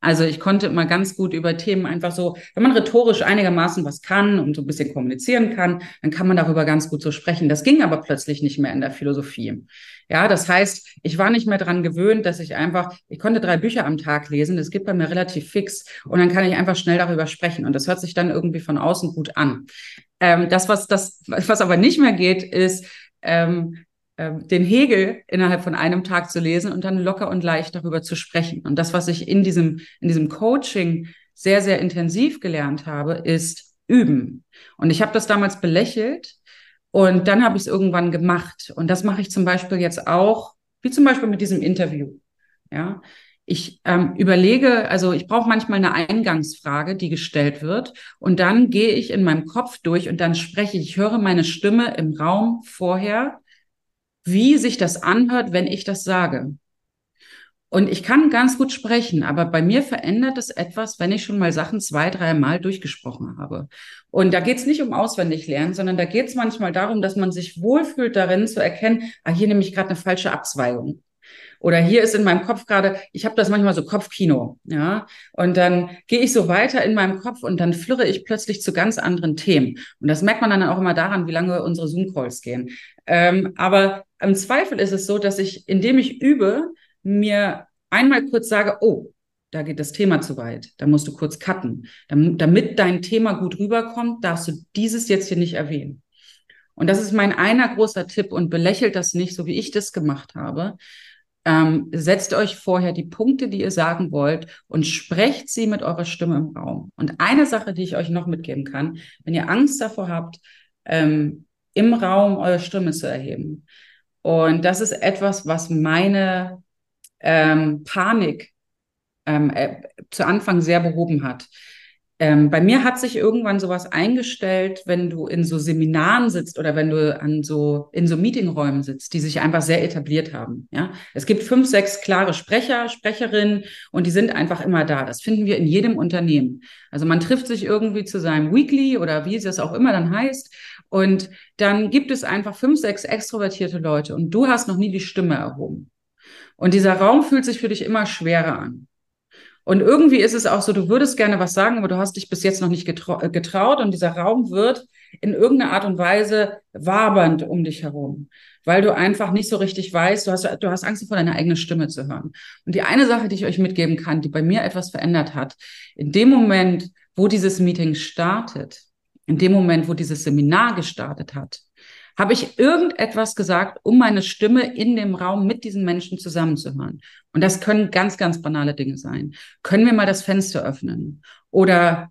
Also ich konnte immer ganz gut über Themen einfach so, wenn man rhetorisch einigermaßen was kann und so ein bisschen kommunizieren kann, dann kann man darüber ganz gut so sprechen. Das ging aber plötzlich nicht mehr in der Philosophie. Ja, das heißt, ich war nicht mehr dran gewöhnt, dass ich einfach, ich konnte drei Bücher am Tag lesen, das geht bei mir relativ fix und dann kann ich einfach schnell darüber sprechen und das hört sich dann irgendwie von außen gut an. Ähm, das, was das, was aber nicht mehr geht, ist ähm, den Hegel innerhalb von einem Tag zu lesen und dann locker und leicht darüber zu sprechen. Und das, was ich in diesem, in diesem Coaching sehr, sehr intensiv gelernt habe, ist üben. Und ich habe das damals belächelt und dann habe ich es irgendwann gemacht. Und das mache ich zum Beispiel jetzt auch, wie zum Beispiel mit diesem Interview. Ja, ich ähm, überlege, also ich brauche manchmal eine Eingangsfrage, die gestellt wird, und dann gehe ich in meinem Kopf durch und dann spreche ich, ich höre meine Stimme im Raum vorher wie sich das anhört, wenn ich das sage. Und ich kann ganz gut sprechen, aber bei mir verändert es etwas, wenn ich schon mal Sachen zwei, drei Mal durchgesprochen habe. Und da geht es nicht um auswendig lernen, sondern da geht es manchmal darum, dass man sich wohlfühlt darin zu erkennen, ah, hier nehme ich gerade eine falsche Abzweigung. Oder hier ist in meinem Kopf gerade, ich habe das manchmal so Kopfkino, ja. Und dann gehe ich so weiter in meinem Kopf und dann flirre ich plötzlich zu ganz anderen Themen. Und das merkt man dann auch immer daran, wie lange unsere Zoom-Calls gehen. Ähm, aber im Zweifel ist es so, dass ich, indem ich übe, mir einmal kurz sage, oh, da geht das Thema zu weit. Da musst du kurz cutten. Damit dein Thema gut rüberkommt, darfst du dieses jetzt hier nicht erwähnen. Und das ist mein einer großer Tipp und belächelt das nicht, so wie ich das gemacht habe, ähm, setzt euch vorher die Punkte, die ihr sagen wollt und sprecht sie mit eurer Stimme im Raum. Und eine Sache, die ich euch noch mitgeben kann, wenn ihr Angst davor habt, ähm, im Raum eure Stimme zu erheben. Und das ist etwas, was meine ähm, Panik ähm, äh, zu Anfang sehr behoben hat. Ähm, bei mir hat sich irgendwann sowas eingestellt, wenn du in so Seminaren sitzt oder wenn du an so in so Meetingräumen sitzt, die sich einfach sehr etabliert haben. Ja, es gibt fünf, sechs klare Sprecher, Sprecherinnen und die sind einfach immer da. Das finden wir in jedem Unternehmen. Also man trifft sich irgendwie zu seinem Weekly oder wie es auch immer dann heißt und dann gibt es einfach fünf, sechs extrovertierte Leute und du hast noch nie die Stimme erhoben. Und dieser Raum fühlt sich für dich immer schwerer an. Und irgendwie ist es auch so, du würdest gerne was sagen, aber du hast dich bis jetzt noch nicht getrau äh, getraut und dieser Raum wird in irgendeiner Art und Weise wabernd um dich herum, weil du einfach nicht so richtig weißt, du hast, du hast Angst vor deiner eigenen Stimme zu hören. Und die eine Sache, die ich euch mitgeben kann, die bei mir etwas verändert hat, in dem Moment, wo dieses Meeting startet, in dem Moment, wo dieses Seminar gestartet hat, habe ich irgendetwas gesagt, um meine Stimme in dem Raum mit diesen Menschen zusammenzuhören. Und das können ganz, ganz banale Dinge sein. Können wir mal das Fenster öffnen? Oder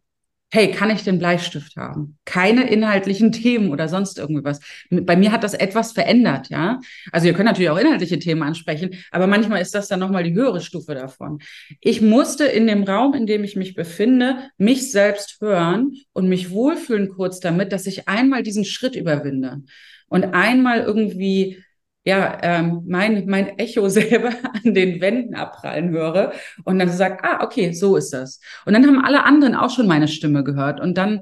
hey, kann ich den Bleistift haben? Keine inhaltlichen Themen oder sonst irgendwas. Bei mir hat das etwas verändert, ja. Also ihr könnt natürlich auch inhaltliche Themen ansprechen, aber manchmal ist das dann nochmal die höhere Stufe davon. Ich musste in dem Raum, in dem ich mich befinde, mich selbst hören und mich wohlfühlen kurz damit, dass ich einmal diesen Schritt überwinde und einmal irgendwie ja, ähm, mein, mein Echo selber an den Wänden abprallen höre und dann sagt, ah, okay, so ist das. Und dann haben alle anderen auch schon meine Stimme gehört und dann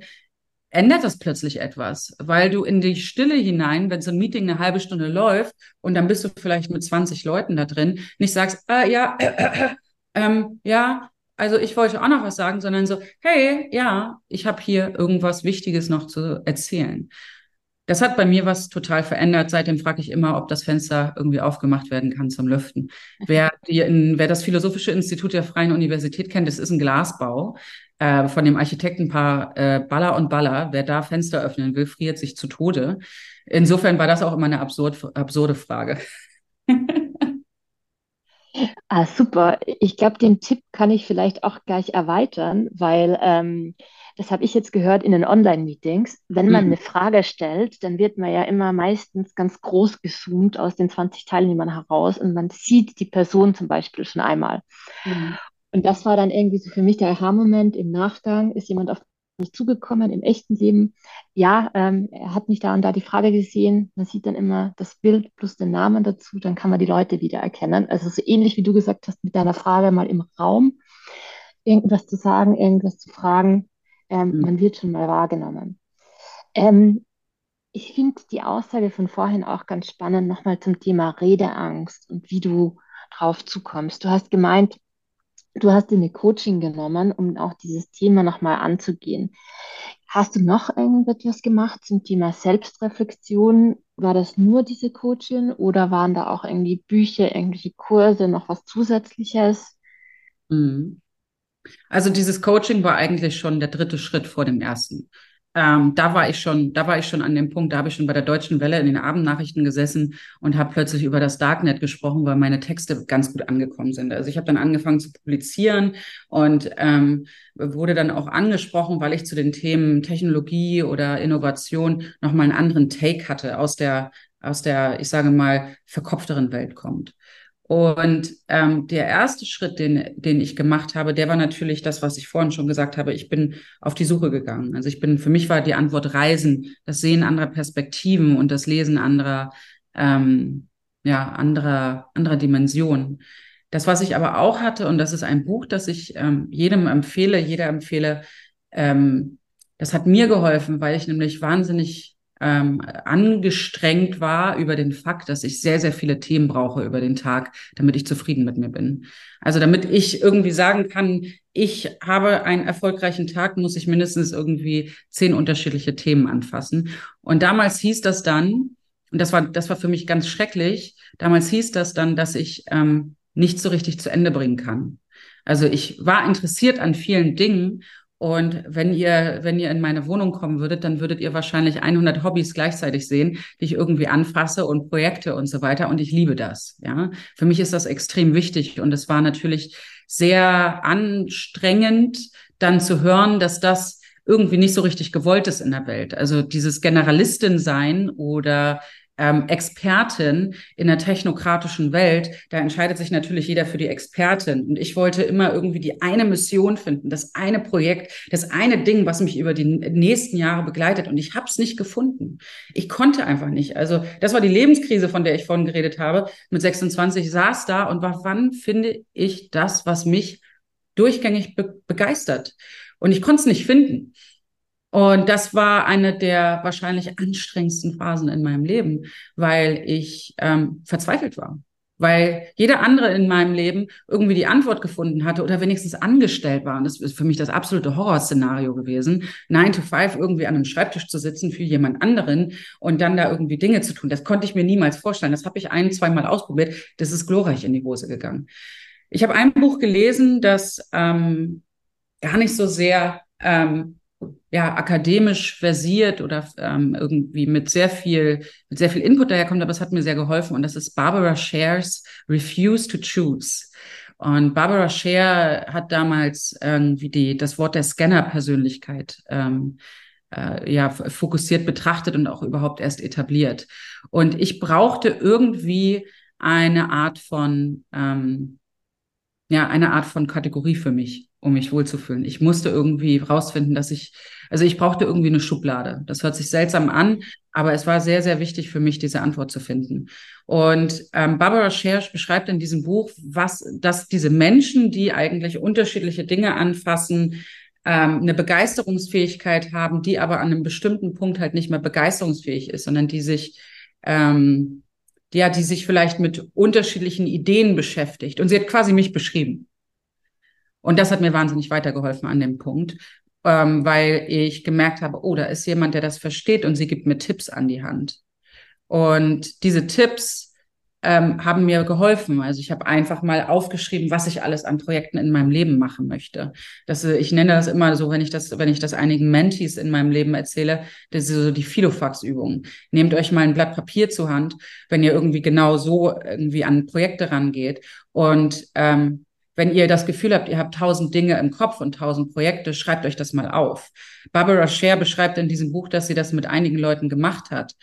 ändert das plötzlich etwas, weil du in die Stille hinein, wenn so ein Meeting eine halbe Stunde läuft und dann bist du vielleicht mit 20 Leuten da drin, nicht sagst, ah, ja, äh, äh, ähm, ja, also ich wollte auch noch was sagen, sondern so, hey, ja, ich habe hier irgendwas Wichtiges noch zu erzählen. Das hat bei mir was total verändert. Seitdem frage ich immer, ob das Fenster irgendwie aufgemacht werden kann zum Lüften. Wer, die in, wer das Philosophische Institut der Freien Universität kennt, das ist ein Glasbau äh, von dem Architektenpaar äh, Baller und Baller. Wer da Fenster öffnen will, friert sich zu Tode. Insofern war das auch immer eine absurd, absurde Frage. ah, super. Ich glaube, den Tipp kann ich vielleicht auch gleich erweitern, weil ähm, das habe ich jetzt gehört in den Online-Meetings, wenn man mhm. eine Frage stellt, dann wird man ja immer meistens ganz groß gezoomt aus den 20 Teilnehmern heraus und man sieht die Person zum Beispiel schon einmal. Mhm. Und das war dann irgendwie so für mich der Aha-Moment. Im Nachgang ist jemand auf mich zugekommen im echten Leben. Ja, ähm, er hat mich da und da die Frage gesehen. Man sieht dann immer das Bild plus den Namen dazu, dann kann man die Leute wieder erkennen. Also so ähnlich wie du gesagt hast mit deiner Frage mal im Raum, irgendwas zu sagen, irgendwas zu fragen. Ähm, mhm. Man wird schon mal wahrgenommen. Ähm, ich finde die Aussage von vorhin auch ganz spannend, nochmal zum Thema Redeangst und wie du drauf zukommst. Du hast gemeint, du hast dir eine Coaching genommen, um auch dieses Thema nochmal anzugehen. Hast du noch irgendetwas gemacht zum Thema Selbstreflexion? War das nur diese Coaching oder waren da auch irgendwie Bücher, irgendwelche Kurse, noch was Zusätzliches? Mhm. Also dieses Coaching war eigentlich schon der dritte Schritt vor dem ersten. Ähm, da war ich schon, da war ich schon an dem Punkt, da habe ich schon bei der Deutschen Welle in den Abendnachrichten gesessen und habe plötzlich über das Darknet gesprochen, weil meine Texte ganz gut angekommen sind. Also ich habe dann angefangen zu publizieren und ähm, wurde dann auch angesprochen, weil ich zu den Themen Technologie oder Innovation nochmal einen anderen Take hatte aus der aus der, ich sage mal, verkopfteren Welt kommt. Und ähm, der erste Schritt, den, den ich gemacht habe, der war natürlich das, was ich vorhin schon gesagt habe. Ich bin auf die Suche gegangen. Also ich bin, für mich war die Antwort Reisen, das Sehen anderer Perspektiven und das Lesen anderer, ähm, ja, anderer, anderer Dimensionen. Das, was ich aber auch hatte, und das ist ein Buch, das ich ähm, jedem empfehle, jeder empfehle, ähm, das hat mir geholfen, weil ich nämlich wahnsinnig ähm, angestrengt war über den Fakt, dass ich sehr, sehr viele Themen brauche über den Tag, damit ich zufrieden mit mir bin. Also damit ich irgendwie sagen kann, ich habe einen erfolgreichen Tag, muss ich mindestens irgendwie zehn unterschiedliche Themen anfassen. Und damals hieß das dann, und das war, das war für mich ganz schrecklich, damals hieß das dann, dass ich ähm, nicht so richtig zu Ende bringen kann. Also ich war interessiert an vielen Dingen und wenn ihr, wenn ihr in meine Wohnung kommen würdet, dann würdet ihr wahrscheinlich 100 Hobbys gleichzeitig sehen, die ich irgendwie anfasse und Projekte und so weiter. Und ich liebe das. Ja, für mich ist das extrem wichtig. Und es war natürlich sehr anstrengend, dann zu hören, dass das irgendwie nicht so richtig gewollt ist in der Welt. Also dieses Generalistin sein oder ähm, Expertin in der technokratischen Welt, da entscheidet sich natürlich jeder für die Expertin. Und ich wollte immer irgendwie die eine Mission finden, das eine Projekt, das eine Ding, was mich über die nächsten Jahre begleitet. Und ich habe es nicht gefunden. Ich konnte einfach nicht. Also das war die Lebenskrise, von der ich vorhin geredet habe. Mit 26 saß da und war, wann finde ich das, was mich durchgängig be begeistert? Und ich konnte es nicht finden. Und das war eine der wahrscheinlich anstrengendsten Phasen in meinem Leben, weil ich ähm, verzweifelt war. Weil jeder andere in meinem Leben irgendwie die Antwort gefunden hatte oder wenigstens angestellt war. Und das ist für mich das absolute Horrorszenario gewesen, nine to five irgendwie an einem Schreibtisch zu sitzen für jemand anderen und dann da irgendwie Dinge zu tun. Das konnte ich mir niemals vorstellen. Das habe ich ein, zweimal ausprobiert. Das ist glorreich in die Hose gegangen. Ich habe ein Buch gelesen, das ähm, gar nicht so sehr ähm, ja, akademisch versiert oder ähm, irgendwie mit sehr viel, mit sehr viel Input daherkommt, aber es hat mir sehr geholfen und das ist Barbara Shares Refuse to Choose. Und Barbara Scher hat damals irgendwie die, das Wort der Scanner-Persönlichkeit ähm, äh, ja, fokussiert betrachtet und auch überhaupt erst etabliert. Und ich brauchte irgendwie eine Art von, ähm, ja, eine Art von Kategorie für mich um mich wohlzufühlen. Ich musste irgendwie rausfinden, dass ich, also ich brauchte irgendwie eine Schublade. Das hört sich seltsam an, aber es war sehr, sehr wichtig für mich, diese Antwort zu finden. Und ähm, Barbara Schersch beschreibt in diesem Buch, was, dass diese Menschen, die eigentlich unterschiedliche Dinge anfassen, ähm, eine Begeisterungsfähigkeit haben, die aber an einem bestimmten Punkt halt nicht mehr begeisterungsfähig ist, sondern die sich ähm, ja, die sich vielleicht mit unterschiedlichen Ideen beschäftigt. Und sie hat quasi mich beschrieben. Und das hat mir wahnsinnig weitergeholfen an dem Punkt, ähm, weil ich gemerkt habe, oh, da ist jemand, der das versteht und sie gibt mir Tipps an die Hand. Und diese Tipps ähm, haben mir geholfen. Also ich habe einfach mal aufgeschrieben, was ich alles an Projekten in meinem Leben machen möchte. Das, äh, ich nenne das immer so, wenn ich das, wenn ich das einigen Mentees in meinem Leben erzähle, das ist so die Filofax-Übung. Nehmt euch mal ein Blatt Papier zur Hand, wenn ihr irgendwie genau so irgendwie an Projekte rangeht und ähm, wenn ihr das Gefühl habt, ihr habt tausend Dinge im Kopf und tausend Projekte, schreibt euch das mal auf. Barbara Scher beschreibt in diesem Buch, dass sie das mit einigen Leuten gemacht hat.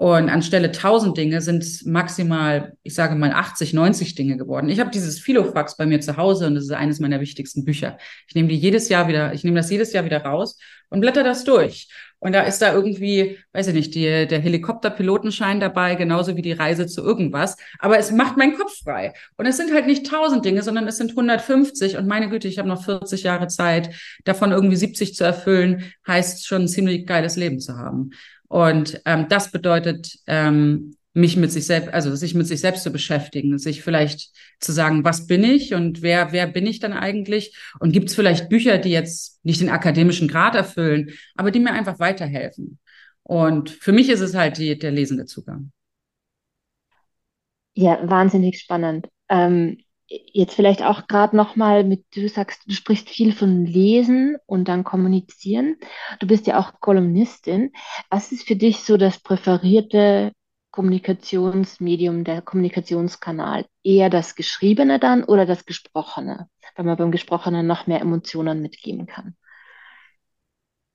Und anstelle 1000 Dinge sind maximal, ich sage mal 80, 90 Dinge geworden. Ich habe dieses Philofax bei mir zu Hause und das ist eines meiner wichtigsten Bücher. Ich nehme die jedes Jahr wieder, ich nehme das jedes Jahr wieder raus und blätter das durch. Und da ist da irgendwie, weiß ich nicht, die, der Helikopterpilotenschein dabei, genauso wie die Reise zu irgendwas. Aber es macht meinen Kopf frei. Und es sind halt nicht 1000 Dinge, sondern es sind 150. Und meine Güte, ich habe noch 40 Jahre Zeit, davon irgendwie 70 zu erfüllen, heißt schon ein ziemlich geiles Leben zu haben. Und ähm, das bedeutet, ähm, mich mit sich selbst, also sich mit sich selbst zu beschäftigen, sich vielleicht zu sagen, was bin ich und wer, wer bin ich dann eigentlich? Und gibt es vielleicht Bücher, die jetzt nicht den akademischen Grad erfüllen, aber die mir einfach weiterhelfen? Und für mich ist es halt die, der lesende Zugang. Ja, wahnsinnig spannend. Ähm, jetzt vielleicht auch gerade nochmal mit, du sagst, du sprichst viel von Lesen und dann Kommunizieren. Du bist ja auch Kolumnistin. Was ist für dich so das präferierte Kommunikationsmedium, der Kommunikationskanal? Eher das Geschriebene dann oder das Gesprochene? Weil man beim Gesprochenen noch mehr Emotionen mitgeben kann.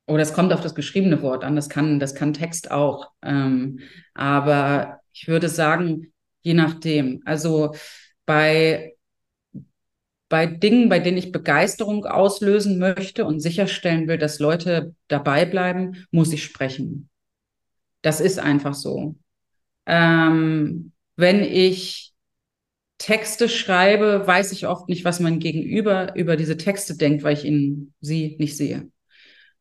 Oder es kommt auf das geschriebene Wort an, das kann, das kann Text auch. Ähm, aber ich würde sagen, je nachdem. Also bei bei Dingen, bei denen ich Begeisterung auslösen möchte und sicherstellen will, dass Leute dabei bleiben, muss ich sprechen. Das ist einfach so. Ähm, wenn ich Texte schreibe, weiß ich oft nicht, was mein Gegenüber über diese Texte denkt, weil ich ihn, sie nicht sehe.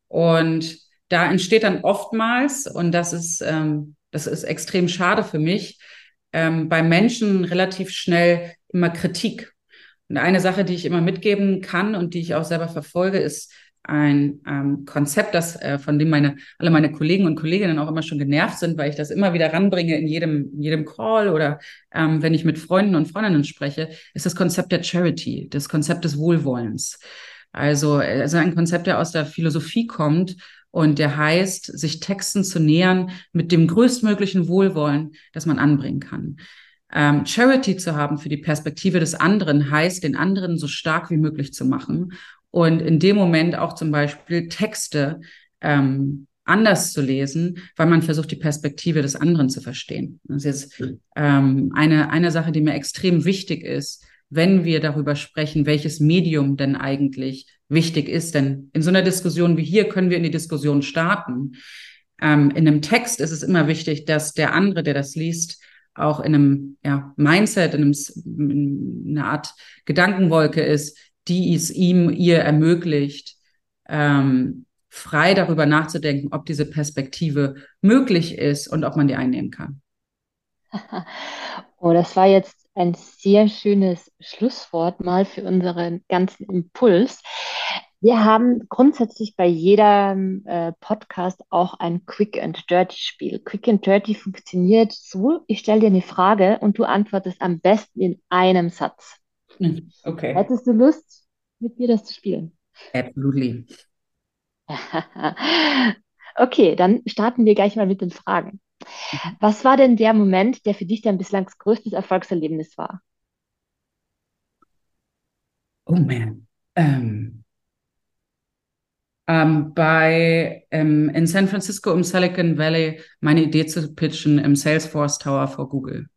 Und da entsteht dann oftmals, und das ist, ähm, das ist extrem schade für mich, ähm, bei Menschen relativ schnell immer Kritik. Und eine Sache, die ich immer mitgeben kann und die ich auch selber verfolge, ist ein ähm, Konzept, das äh, von dem meine alle meine Kollegen und Kolleginnen auch immer schon genervt sind, weil ich das immer wieder ranbringe in jedem in jedem Call oder ähm, wenn ich mit Freunden und Freundinnen spreche, ist das Konzept der Charity, das Konzept des Wohlwollens. Also, also ein Konzept, der aus der Philosophie kommt und der heißt, sich Texten zu nähern mit dem größtmöglichen Wohlwollen, das man anbringen kann. Ähm, Charity zu haben für die Perspektive des anderen heißt, den anderen so stark wie möglich zu machen und in dem Moment auch zum Beispiel Texte ähm, anders zu lesen, weil man versucht, die Perspektive des anderen zu verstehen. Das ist jetzt ähm, eine, eine Sache, die mir extrem wichtig ist, wenn wir darüber sprechen, welches Medium denn eigentlich wichtig ist. Denn in so einer Diskussion wie hier können wir in die Diskussion starten. Ähm, in einem Text ist es immer wichtig, dass der andere, der das liest, auch in einem ja, Mindset, in, einem, in einer Art Gedankenwolke ist, die es ihm, ihr ermöglicht, ähm, frei darüber nachzudenken, ob diese Perspektive möglich ist und ob man die einnehmen kann. Oh, das war jetzt ein sehr schönes Schlusswort mal für unseren ganzen Impuls. Wir haben grundsätzlich bei jedem äh, Podcast auch ein Quick and Dirty Spiel. Quick and Dirty funktioniert so, ich stelle dir eine Frage und du antwortest am besten in einem Satz. Hm, okay. Hättest du Lust, mit mir das zu spielen? Absolutely. okay, dann starten wir gleich mal mit den Fragen. Mhm. Was war denn der Moment, der für dich dein bislang größtes Erfolgserlebnis war? Oh man. Ähm, ähm, bei ähm, in San Francisco im Silicon Valley meine Idee zu pitchen im Salesforce Tower vor Google.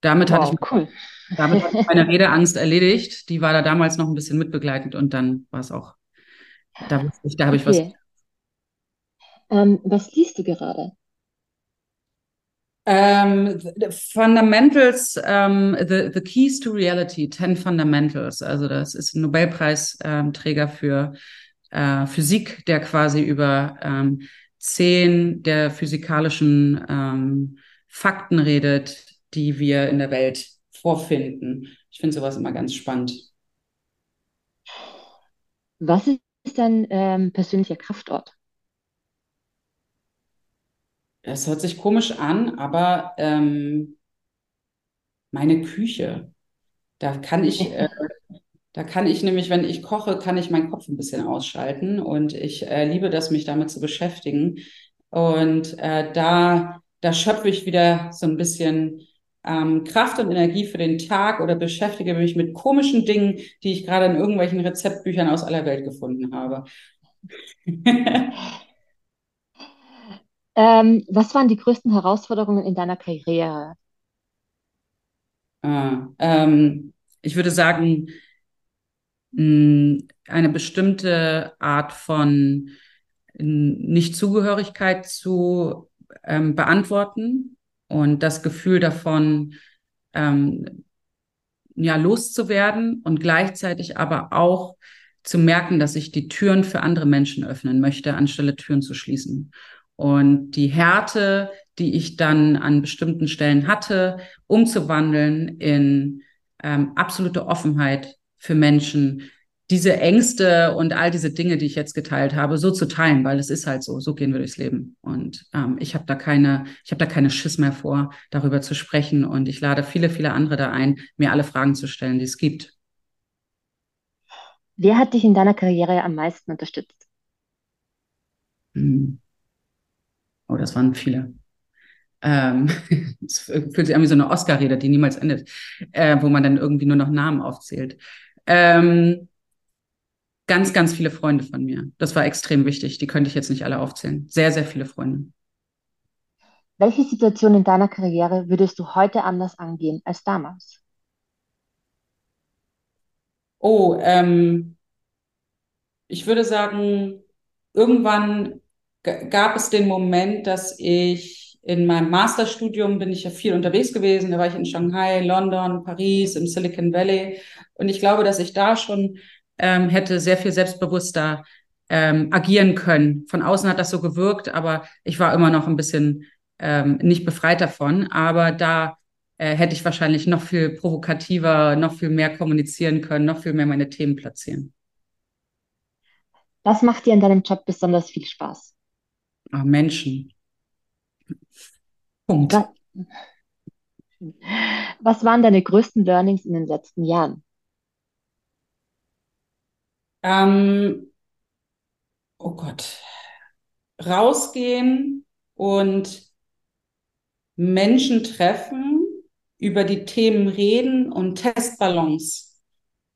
Damit wow, hatte ich cool. damit hatte ich meine Redeangst erledigt. Die war da damals noch ein bisschen mitbegleitend und dann war es auch. Da, da habe ich okay. was. Ähm, was liest du gerade? Um, Fundamentals, um, the, the Keys to Reality, 10 Fundamentals. Also das ist ein Nobelpreisträger für äh, Physik, der quasi über ähm, zehn der physikalischen ähm, Fakten redet, die wir in der Welt vorfinden. Ich finde sowas immer ganz spannend. Was ist dein ähm, persönlicher Kraftort? Es hört sich komisch an, aber ähm, meine Küche, da kann ich, äh, da kann ich nämlich, wenn ich koche, kann ich meinen Kopf ein bisschen ausschalten und ich äh, liebe das, mich damit zu beschäftigen. Und äh, da, da schöpfe ich wieder so ein bisschen ähm, Kraft und Energie für den Tag oder beschäftige mich mit komischen Dingen, die ich gerade in irgendwelchen Rezeptbüchern aus aller Welt gefunden habe. Ähm, was waren die größten Herausforderungen in deiner Karriere? Ah, ähm, ich würde sagen, mh, eine bestimmte Art von Nichtzugehörigkeit zu ähm, beantworten und das Gefühl davon, ähm, ja, loszuwerden und gleichzeitig aber auch zu merken, dass ich die Türen für andere Menschen öffnen möchte, anstelle Türen zu schließen. Und die Härte, die ich dann an bestimmten Stellen hatte, umzuwandeln in ähm, absolute Offenheit für Menschen, diese Ängste und all diese Dinge, die ich jetzt geteilt habe, so zu teilen, weil es ist halt so, so gehen wir durchs Leben. Und ähm, ich habe da keine, ich habe da keine Schiss mehr vor, darüber zu sprechen. Und ich lade viele, viele andere da ein, mir alle Fragen zu stellen, die es gibt. Wer hat dich in deiner Karriere am meisten unterstützt? Hm. Oh, das waren viele. Ähm, es fühlt sich an wie so eine Oscar-Rede, die niemals endet, äh, wo man dann irgendwie nur noch Namen aufzählt. Ähm, ganz, ganz viele Freunde von mir. Das war extrem wichtig. Die könnte ich jetzt nicht alle aufzählen. Sehr, sehr viele Freunde. Welche Situation in deiner Karriere würdest du heute anders angehen als damals? Oh, ähm, ich würde sagen, irgendwann gab es den Moment, dass ich in meinem Masterstudium bin ich ja viel unterwegs gewesen. Da war ich in Shanghai, London, Paris, im Silicon Valley. Und ich glaube, dass ich da schon ähm, hätte sehr viel selbstbewusster ähm, agieren können. Von außen hat das so gewirkt, aber ich war immer noch ein bisschen ähm, nicht befreit davon. Aber da äh, hätte ich wahrscheinlich noch viel provokativer, noch viel mehr kommunizieren können, noch viel mehr meine Themen platzieren. Was macht dir in deinem Job besonders viel Spaß? Oh, Menschen. Punkt. Was, was waren deine größten Learnings in den letzten Jahren? Ähm, oh Gott. Rausgehen und Menschen treffen, über die Themen reden und Testballons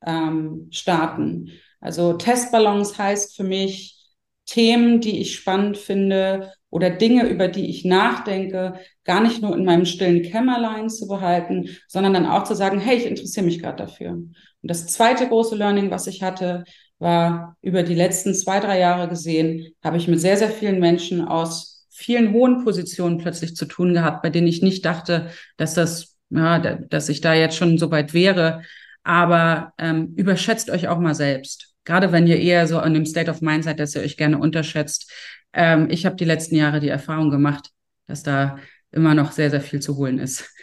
ähm, starten. Also Testballons heißt für mich Themen, die ich spannend finde oder Dinge, über die ich nachdenke, gar nicht nur in meinem stillen Kämmerlein zu behalten, sondern dann auch zu sagen, hey, ich interessiere mich gerade dafür. Und das zweite große Learning, was ich hatte, war über die letzten zwei, drei Jahre gesehen, habe ich mit sehr, sehr vielen Menschen aus vielen hohen Positionen plötzlich zu tun gehabt, bei denen ich nicht dachte, dass das, ja, dass ich da jetzt schon so weit wäre. Aber ähm, überschätzt euch auch mal selbst. Gerade wenn ihr eher so in dem State of Mind seid, dass ihr euch gerne unterschätzt. Ähm, ich habe die letzten Jahre die Erfahrung gemacht, dass da immer noch sehr, sehr viel zu holen ist.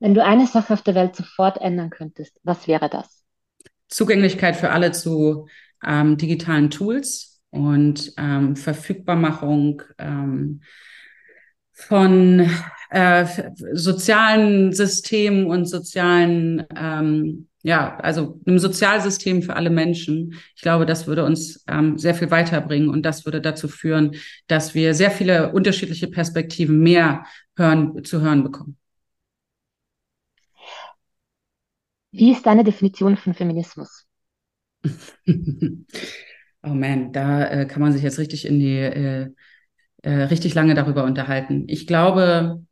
Wenn du eine Sache auf der Welt sofort ändern könntest, was wäre das? Zugänglichkeit für alle zu ähm, digitalen Tools und ähm, Verfügbarmachung ähm, von äh, sozialen Systemen und sozialen, ähm, ja, also einem Sozialsystem für alle Menschen. Ich glaube, das würde uns ähm, sehr viel weiterbringen und das würde dazu führen, dass wir sehr viele unterschiedliche Perspektiven mehr hören, zu hören bekommen. Wie ist deine Definition von Feminismus? oh man, da äh, kann man sich jetzt richtig in die, äh, äh, richtig lange darüber unterhalten. Ich glaube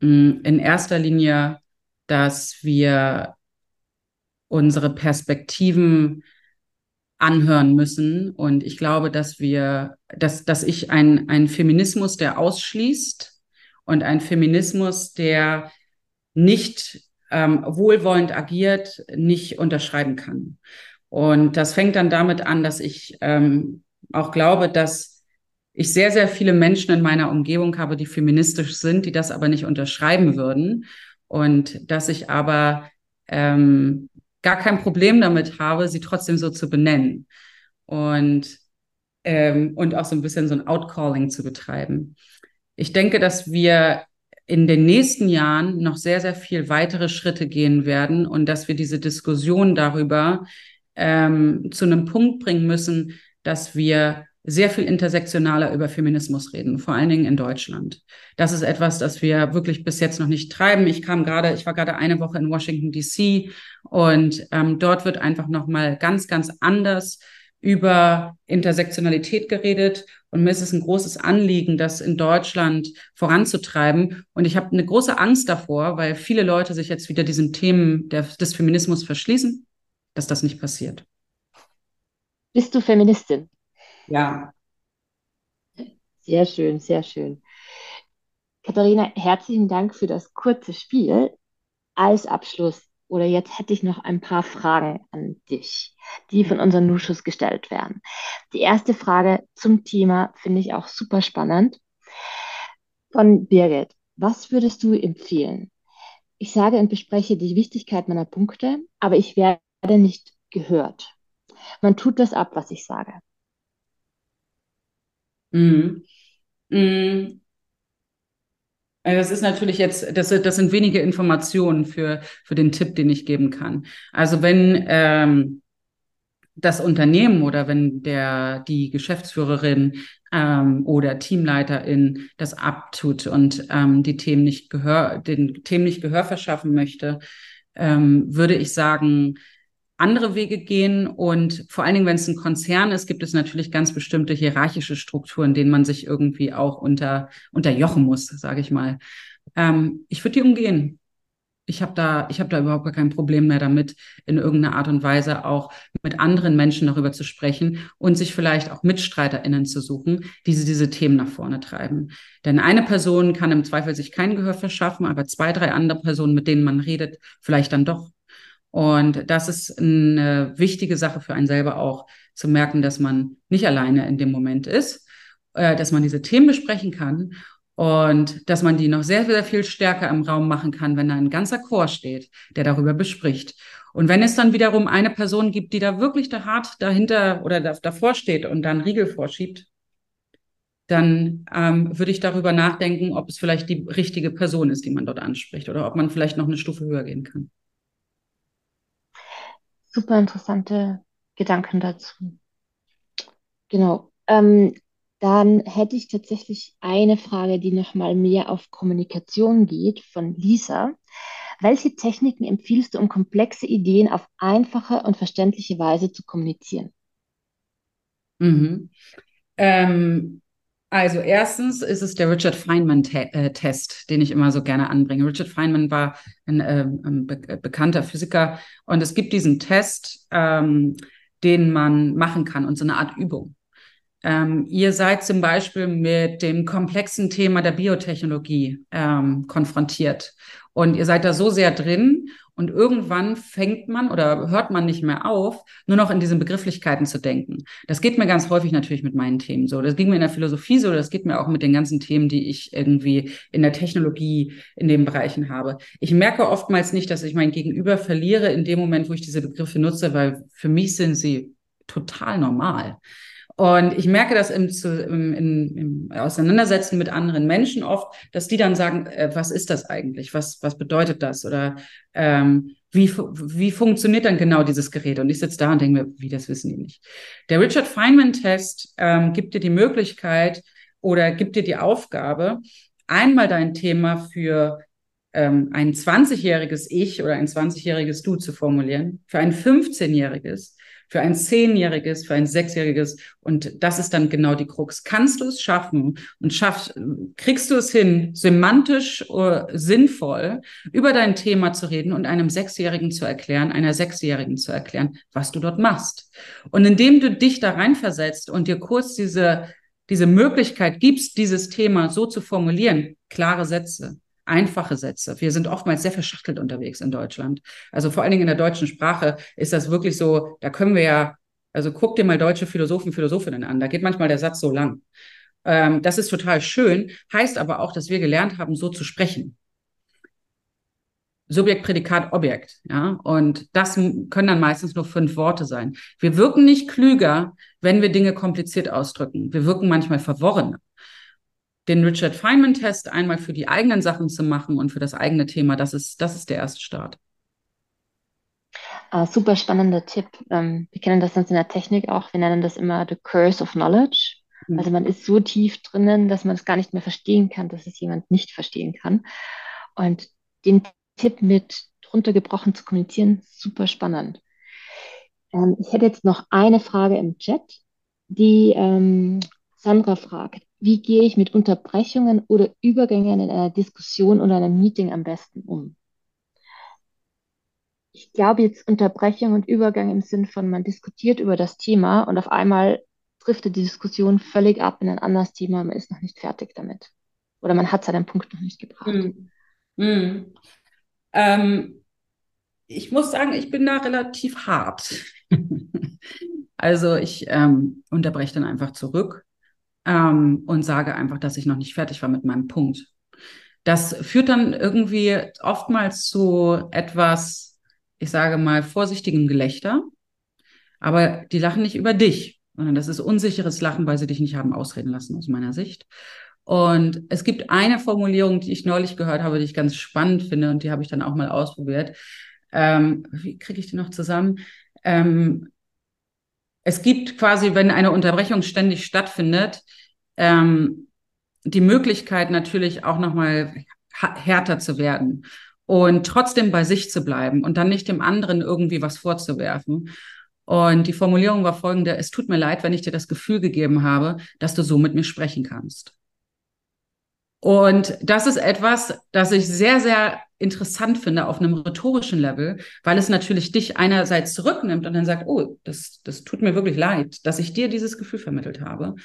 mh, mm, in erster Linie, dass wir unsere Perspektiven anhören müssen. Und ich glaube, dass wir, dass, dass ich ein, ein Feminismus, der ausschließt und ein Feminismus, der nicht ähm, wohlwollend agiert, nicht unterschreiben kann. Und das fängt dann damit an, dass ich ähm, auch glaube, dass ich sehr, sehr viele Menschen in meiner Umgebung habe, die feministisch sind, die das aber nicht unterschreiben würden. Und dass ich aber ähm, gar kein Problem damit habe, sie trotzdem so zu benennen. Und, ähm, und auch so ein bisschen so ein Outcalling zu betreiben. Ich denke, dass wir in den nächsten Jahren noch sehr, sehr viel weitere Schritte gehen werden und dass wir diese Diskussion darüber ähm, zu einem Punkt bringen müssen, dass wir sehr viel intersektionaler über Feminismus reden, vor allen Dingen in Deutschland. Das ist etwas, das wir wirklich bis jetzt noch nicht treiben. Ich kam gerade, ich war gerade eine Woche in Washington DC und ähm, dort wird einfach noch mal ganz, ganz anders über Intersektionalität geredet und mir ist es ein großes Anliegen, das in Deutschland voranzutreiben. Und ich habe eine große Angst davor, weil viele Leute sich jetzt wieder diesen Themen der, des Feminismus verschließen, dass das nicht passiert. Bist du Feministin? Ja. Sehr schön, sehr schön. Katharina, herzlichen Dank für das kurze Spiel. Als Abschluss oder jetzt hätte ich noch ein paar Fragen an dich, die von unseren Nuschus gestellt werden. Die erste Frage zum Thema finde ich auch super spannend. Von Birgit, was würdest du empfehlen? Ich sage und bespreche die Wichtigkeit meiner Punkte, aber ich werde nicht gehört. Man tut das ab, was ich sage. Mhm. Mhm. Also das ist natürlich jetzt, das, das sind wenige Informationen für, für den Tipp, den ich geben kann. Also wenn ähm, das Unternehmen oder wenn der die Geschäftsführerin ähm, oder Teamleiterin das abtut und ähm, die Themen nicht Gehör, den Themen nicht Gehör verschaffen möchte, ähm, würde ich sagen, andere Wege gehen. Und vor allen Dingen, wenn es ein Konzern ist, gibt es natürlich ganz bestimmte hierarchische Strukturen, denen man sich irgendwie auch unter, unterjochen muss, sage ich mal. Ähm, ich würde die umgehen. Ich habe da, ich habe da überhaupt gar kein Problem mehr damit, in irgendeiner Art und Weise auch mit anderen Menschen darüber zu sprechen und sich vielleicht auch MitstreiterInnen zu suchen, die diese Themen nach vorne treiben. Denn eine Person kann im Zweifel sich kein Gehör verschaffen, aber zwei, drei andere Personen, mit denen man redet, vielleicht dann doch. Und das ist eine wichtige Sache für einen selber auch, zu merken, dass man nicht alleine in dem Moment ist, äh, dass man diese Themen besprechen kann und dass man die noch sehr, sehr viel stärker im Raum machen kann, wenn da ein ganzer Chor steht, der darüber bespricht. Und wenn es dann wiederum eine Person gibt, die da wirklich da hart dahinter oder davor steht und dann Riegel vorschiebt, dann ähm, würde ich darüber nachdenken, ob es vielleicht die richtige Person ist, die man dort anspricht oder ob man vielleicht noch eine Stufe höher gehen kann super interessante Gedanken dazu. Genau. Ähm, dann hätte ich tatsächlich eine Frage, die nochmal mehr auf Kommunikation geht, von Lisa. Welche Techniken empfiehlst du, um komplexe Ideen auf einfache und verständliche Weise zu kommunizieren? Mhm. Ähm, also erstens ist es der Richard Feynman-Test, äh, den ich immer so gerne anbringe. Richard Feynman war ein, äh, ein be bekannter Physiker und es gibt diesen Test, ähm, den man machen kann und so eine Art Übung. Ähm, ihr seid zum Beispiel mit dem komplexen Thema der Biotechnologie ähm, konfrontiert und ihr seid da so sehr drin und irgendwann fängt man oder hört man nicht mehr auf, nur noch in diesen Begrifflichkeiten zu denken. Das geht mir ganz häufig natürlich mit meinen Themen so. Das ging mir in der Philosophie so, das geht mir auch mit den ganzen Themen, die ich irgendwie in der Technologie in den Bereichen habe. Ich merke oftmals nicht, dass ich mein Gegenüber verliere in dem Moment, wo ich diese Begriffe nutze, weil für mich sind sie total normal. Und ich merke das im, im, im, Auseinandersetzen mit anderen Menschen oft, dass die dann sagen, äh, was ist das eigentlich? Was, was bedeutet das? Oder ähm, wie, wie funktioniert dann genau dieses Gerät? Und ich sitze da und denke mir, wie, das wissen die nicht. Der Richard Feynman-Test ähm, gibt dir die Möglichkeit oder gibt dir die Aufgabe, einmal dein Thema für ähm, ein 20-jähriges Ich oder ein 20-jähriges Du zu formulieren, für ein 15-jähriges, für ein Zehnjähriges, für ein Sechsjähriges. Und das ist dann genau die Krux. Kannst du es schaffen und schaffst, kriegst du es hin, semantisch uh, sinnvoll über dein Thema zu reden und einem Sechsjährigen zu erklären, einer Sechsjährigen zu erklären, was du dort machst. Und indem du dich da reinversetzt und dir kurz diese, diese Möglichkeit gibst, dieses Thema so zu formulieren, klare Sätze, einfache Sätze. Wir sind oftmals sehr verschachtelt unterwegs in Deutschland. Also vor allen Dingen in der deutschen Sprache ist das wirklich so, da können wir ja, also guck dir mal deutsche Philosophen, Philosophinnen an, da geht manchmal der Satz so lang. Ähm, das ist total schön, heißt aber auch, dass wir gelernt haben, so zu sprechen. Subjekt, Prädikat, Objekt, ja. Und das können dann meistens nur fünf Worte sein. Wir wirken nicht klüger, wenn wir Dinge kompliziert ausdrücken. Wir wirken manchmal verworrener den Richard Feynman-Test einmal für die eigenen Sachen zu machen und für das eigene Thema, das ist, das ist der erste Start. Uh, super spannender Tipp. Ähm, wir kennen das sonst in der Technik auch. Wir nennen das immer the curse of knowledge. Mhm. Also man ist so tief drinnen, dass man es gar nicht mehr verstehen kann, dass es jemand nicht verstehen kann. Und den Tipp mit runtergebrochen zu kommunizieren, super spannend. Ähm, ich hätte jetzt noch eine Frage im Chat, die ähm, Sandra fragt. Wie gehe ich mit Unterbrechungen oder Übergängen in einer Diskussion oder einem Meeting am besten um? Ich glaube jetzt Unterbrechung und Übergang im Sinn von, man diskutiert über das Thema und auf einmal driftet die Diskussion völlig ab in ein anderes Thema, man ist noch nicht fertig damit. Oder man hat seinen Punkt noch nicht gebracht. Hm. Hm. Ähm, ich muss sagen, ich bin da relativ hart. also ich ähm, unterbreche dann einfach zurück ähm, und sage einfach, dass ich noch nicht fertig war mit meinem Punkt. Das führt dann irgendwie oftmals zu etwas, ich sage mal, vorsichtigem Gelächter. Aber die lachen nicht über dich, sondern das ist unsicheres Lachen, weil sie dich nicht haben ausreden lassen, aus meiner Sicht. Und es gibt eine Formulierung, die ich neulich gehört habe, die ich ganz spannend finde und die habe ich dann auch mal ausprobiert. Ähm, wie kriege ich die noch zusammen? Ähm, es gibt quasi, wenn eine Unterbrechung ständig stattfindet, ähm, die Möglichkeit natürlich auch nochmal härter zu werden und trotzdem bei sich zu bleiben und dann nicht dem anderen irgendwie was vorzuwerfen. Und die Formulierung war folgende, es tut mir leid, wenn ich dir das Gefühl gegeben habe, dass du so mit mir sprechen kannst. Und das ist etwas, das ich sehr, sehr interessant finde auf einem rhetorischen Level, weil es natürlich dich einerseits zurücknimmt und dann sagt, oh, das, das tut mir wirklich leid, dass ich dir dieses Gefühl vermittelt habe,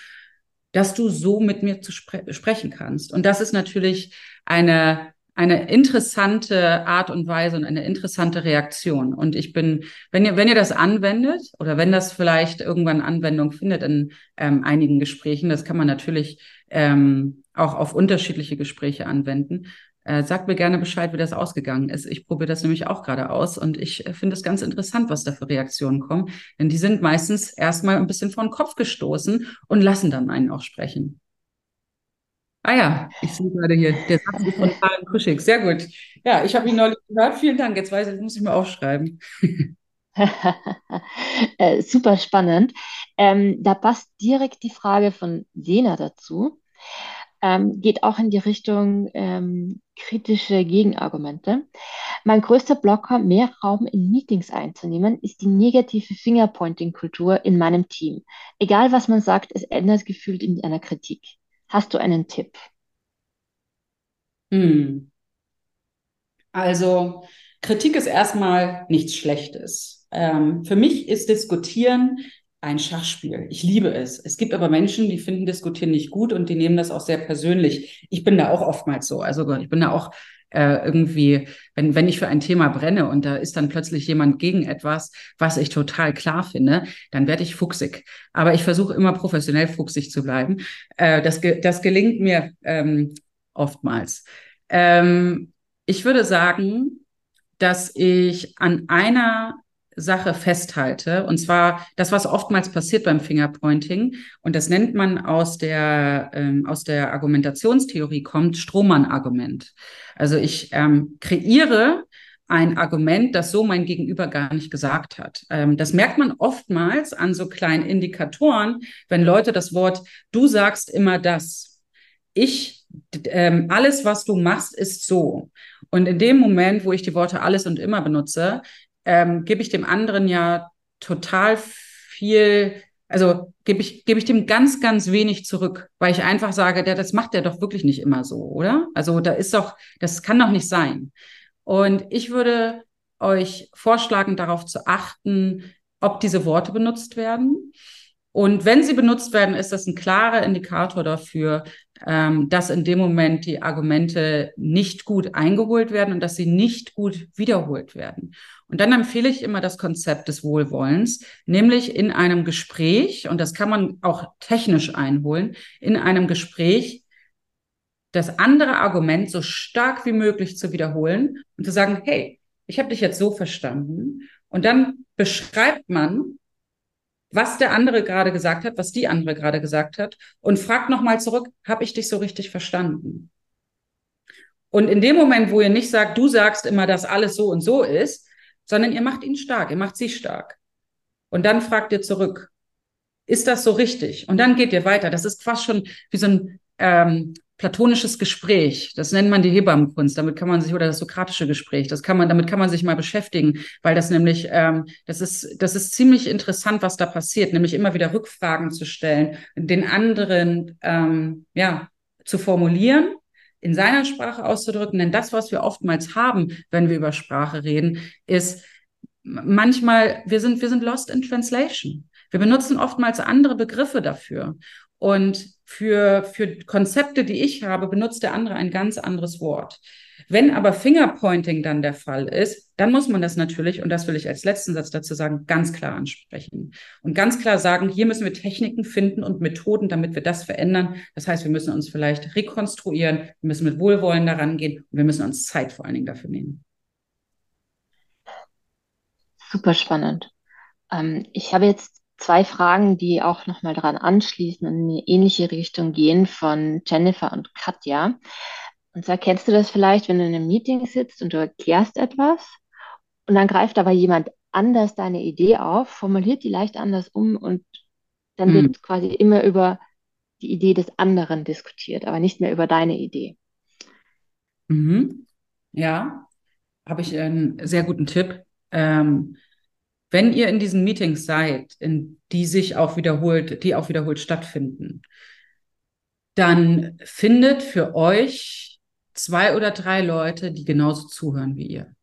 dass du so mit mir zu spre sprechen kannst. Und das ist natürlich eine, eine interessante Art und Weise und eine interessante Reaktion. Und ich bin, wenn ihr, wenn ihr das anwendet oder wenn das vielleicht irgendwann Anwendung findet in ähm, einigen Gesprächen, das kann man natürlich ähm, auch auf unterschiedliche Gespräche anwenden. Äh, sagt mir gerne Bescheid, wie das ausgegangen ist. Ich probiere das nämlich auch gerade aus und ich äh, finde es ganz interessant, was da für Reaktionen kommen. Denn die sind meistens erstmal ein bisschen vor den Kopf gestoßen und lassen dann einen auch sprechen. Ah ja, ich sehe gerade hier, der Satz ist von Karen Kuschig. Sehr gut. Ja, ich habe ihn neulich gehört. Vielen Dank. Jetzt weiß ich, muss ich mir aufschreiben. äh, super spannend. Ähm, da passt direkt die Frage von Sena dazu ähm, geht auch in die Richtung ähm, kritische Gegenargumente. Mein größter Blocker, mehr Raum in Meetings einzunehmen, ist die negative Fingerpointing-Kultur in meinem Team. Egal was man sagt, es ändert gefühlt in einer Kritik. Hast du einen Tipp? Hm. Also Kritik ist erstmal nichts Schlechtes. Ähm, für mich ist Diskutieren ein Schachspiel. Ich liebe es. Es gibt aber Menschen, die finden Diskutieren nicht gut und die nehmen das auch sehr persönlich. Ich bin da auch oftmals so. Also ich bin da auch äh, irgendwie, wenn, wenn ich für ein Thema brenne und da ist dann plötzlich jemand gegen etwas, was ich total klar finde, dann werde ich fuchsig. Aber ich versuche immer professionell fuchsig zu bleiben. Äh, das, das gelingt mir ähm, oftmals. Ähm, ich würde sagen, dass ich an einer Sache festhalte. Und zwar das, was oftmals passiert beim Fingerpointing. Und das nennt man aus der, ähm, aus der Argumentationstheorie kommt Strohmann-Argument. Also ich ähm, kreiere ein Argument, das so mein Gegenüber gar nicht gesagt hat. Ähm, das merkt man oftmals an so kleinen Indikatoren, wenn Leute das Wort, du sagst immer das. Ich, ähm, alles, was du machst, ist so. Und in dem Moment, wo ich die Worte alles und immer benutze, ähm, gebe ich dem anderen ja total viel, also gebe ich, gebe ich dem ganz, ganz wenig zurück, weil ich einfach sage, der, das macht der doch wirklich nicht immer so, oder? Also da ist doch, das kann doch nicht sein. Und ich würde euch vorschlagen, darauf zu achten, ob diese Worte benutzt werden. Und wenn sie benutzt werden, ist das ein klarer Indikator dafür, ähm, dass in dem Moment die Argumente nicht gut eingeholt werden und dass sie nicht gut wiederholt werden. Und dann empfehle ich immer das Konzept des Wohlwollens, nämlich in einem Gespräch, und das kann man auch technisch einholen, in einem Gespräch das andere Argument so stark wie möglich zu wiederholen und zu sagen, hey, ich habe dich jetzt so verstanden. Und dann beschreibt man, was der andere gerade gesagt hat, was die andere gerade gesagt hat und fragt nochmal zurück, habe ich dich so richtig verstanden? Und in dem Moment, wo ihr nicht sagt, du sagst immer, dass alles so und so ist, sondern ihr macht ihn stark, ihr macht sie stark. Und dann fragt ihr zurück, ist das so richtig? Und dann geht ihr weiter. Das ist fast schon wie so ein, ähm, platonisches Gespräch. Das nennt man die Hebammenkunst. Damit kann man sich oder das sokratische Gespräch. Das kann man, damit kann man sich mal beschäftigen, weil das nämlich, ähm, das ist, das ist ziemlich interessant, was da passiert, nämlich immer wieder Rückfragen zu stellen, den anderen, ähm, ja, zu formulieren in seiner Sprache auszudrücken. Denn das, was wir oftmals haben, wenn wir über Sprache reden, ist manchmal, wir sind, wir sind lost in translation. Wir benutzen oftmals andere Begriffe dafür. Und für, für Konzepte, die ich habe, benutzt der andere ein ganz anderes Wort. Wenn aber Fingerpointing dann der Fall ist, dann muss man das natürlich, und das will ich als letzten Satz dazu sagen, ganz klar ansprechen. Und ganz klar sagen, hier müssen wir Techniken finden und Methoden, damit wir das verändern. Das heißt, wir müssen uns vielleicht rekonstruieren, wir müssen mit Wohlwollen daran gehen und wir müssen uns Zeit vor allen Dingen dafür nehmen. Super spannend. Ähm, ich habe jetzt zwei Fragen, die auch nochmal daran anschließen und in eine ähnliche Richtung gehen von Jennifer und Katja. Und zwar kennst du das vielleicht, wenn du in einem Meeting sitzt und du erklärst etwas und dann greift aber jemand anders deine Idee auf, formuliert die leicht anders um und dann wird hm. quasi immer über die Idee des anderen diskutiert, aber nicht mehr über deine Idee. Mhm. Ja, habe ich einen sehr guten Tipp. Ähm, wenn ihr in diesen Meetings seid, in die sich auch wiederholt, die auch wiederholt stattfinden, dann findet für euch zwei oder drei Leute, die genauso zuhören wie ihr.